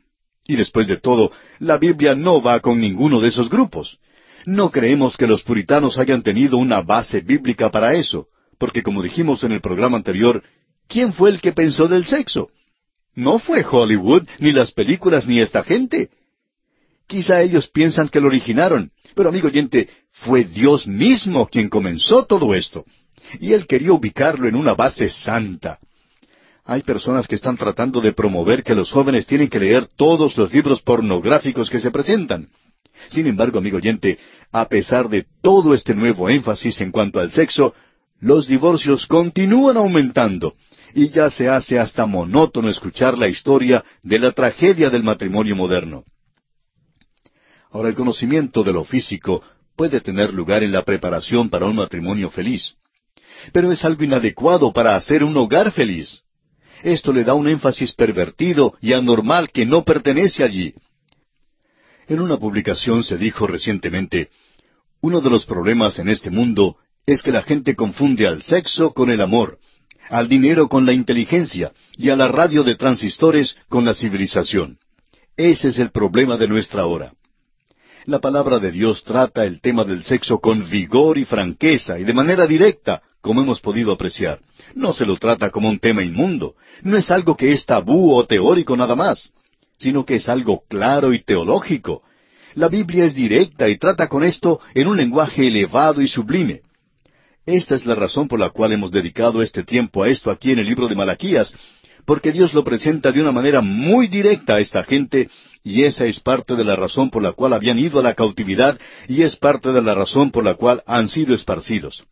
Y después de todo, la Biblia no va con ninguno de esos grupos. No creemos que los puritanos hayan tenido una base bíblica para eso, porque como dijimos en el programa anterior, ¿quién fue el que pensó del sexo? No fue Hollywood, ni las películas, ni esta gente. Quizá ellos piensan que lo originaron, pero amigo oyente, fue Dios mismo quien comenzó todo esto. Y Él quería ubicarlo en una base santa. Hay personas que están tratando de promover que los jóvenes tienen que leer todos los libros pornográficos que se presentan. Sin embargo, amigo oyente, a pesar de todo este nuevo énfasis en cuanto al sexo, los divorcios continúan aumentando y ya se hace hasta monótono escuchar la historia de la tragedia del matrimonio moderno. Ahora, el conocimiento de lo físico puede tener lugar en la preparación para un matrimonio feliz, pero es algo inadecuado para hacer un hogar feliz. Esto le da un énfasis pervertido y anormal que no pertenece allí. En una publicación se dijo recientemente, uno de los problemas en este mundo es que la gente confunde al sexo con el amor, al dinero con la inteligencia y a la radio de transistores con la civilización. Ese es el problema de nuestra hora. La palabra de Dios trata el tema del sexo con vigor y franqueza y de manera directa, como hemos podido apreciar. No se lo trata como un tema inmundo, no es algo que es tabú o teórico nada más, sino que es algo claro y teológico. La Biblia es directa y trata con esto en un lenguaje elevado y sublime. Esta es la razón por la cual hemos dedicado este tiempo a esto aquí en el libro de Malaquías, porque Dios lo presenta de una manera muy directa a esta gente, y esa es parte de la razón por la cual habían ido a la cautividad, y es parte de la razón por la cual han sido esparcidos.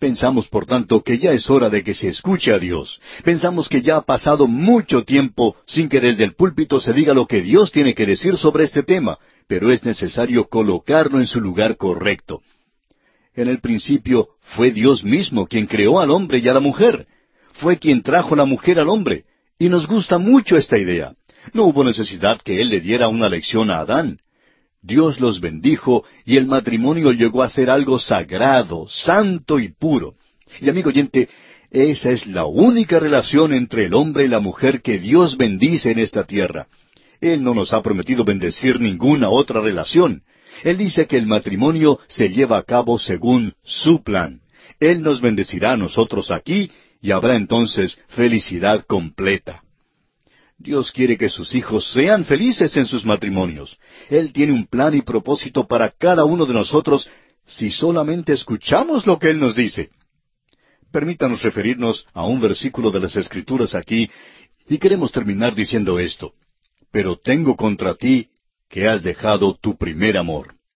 Pensamos, por tanto, que ya es hora de que se escuche a Dios. Pensamos que ya ha pasado mucho tiempo sin que desde el púlpito se diga lo que Dios tiene que decir sobre este tema, pero es necesario colocarlo en su lugar correcto. En el principio fue Dios mismo quien creó al hombre y a la mujer. Fue quien trajo la mujer al hombre. Y nos gusta mucho esta idea. No hubo necesidad que Él le diera una lección a Adán. Dios los bendijo y el matrimonio llegó a ser algo sagrado, santo y puro. Y amigo oyente, esa es la única relación entre el hombre y la mujer que Dios bendice en esta tierra. Él no nos ha prometido bendecir ninguna otra relación. Él dice que el matrimonio se lleva a cabo según su plan. Él nos bendecirá a nosotros aquí y habrá entonces felicidad completa. Dios quiere que sus hijos sean felices en sus matrimonios. Él tiene un plan y propósito para cada uno de nosotros si solamente escuchamos lo que Él nos dice. Permítanos referirnos a un versículo de las Escrituras aquí y queremos terminar diciendo esto. Pero tengo contra ti que has dejado tu primer amor.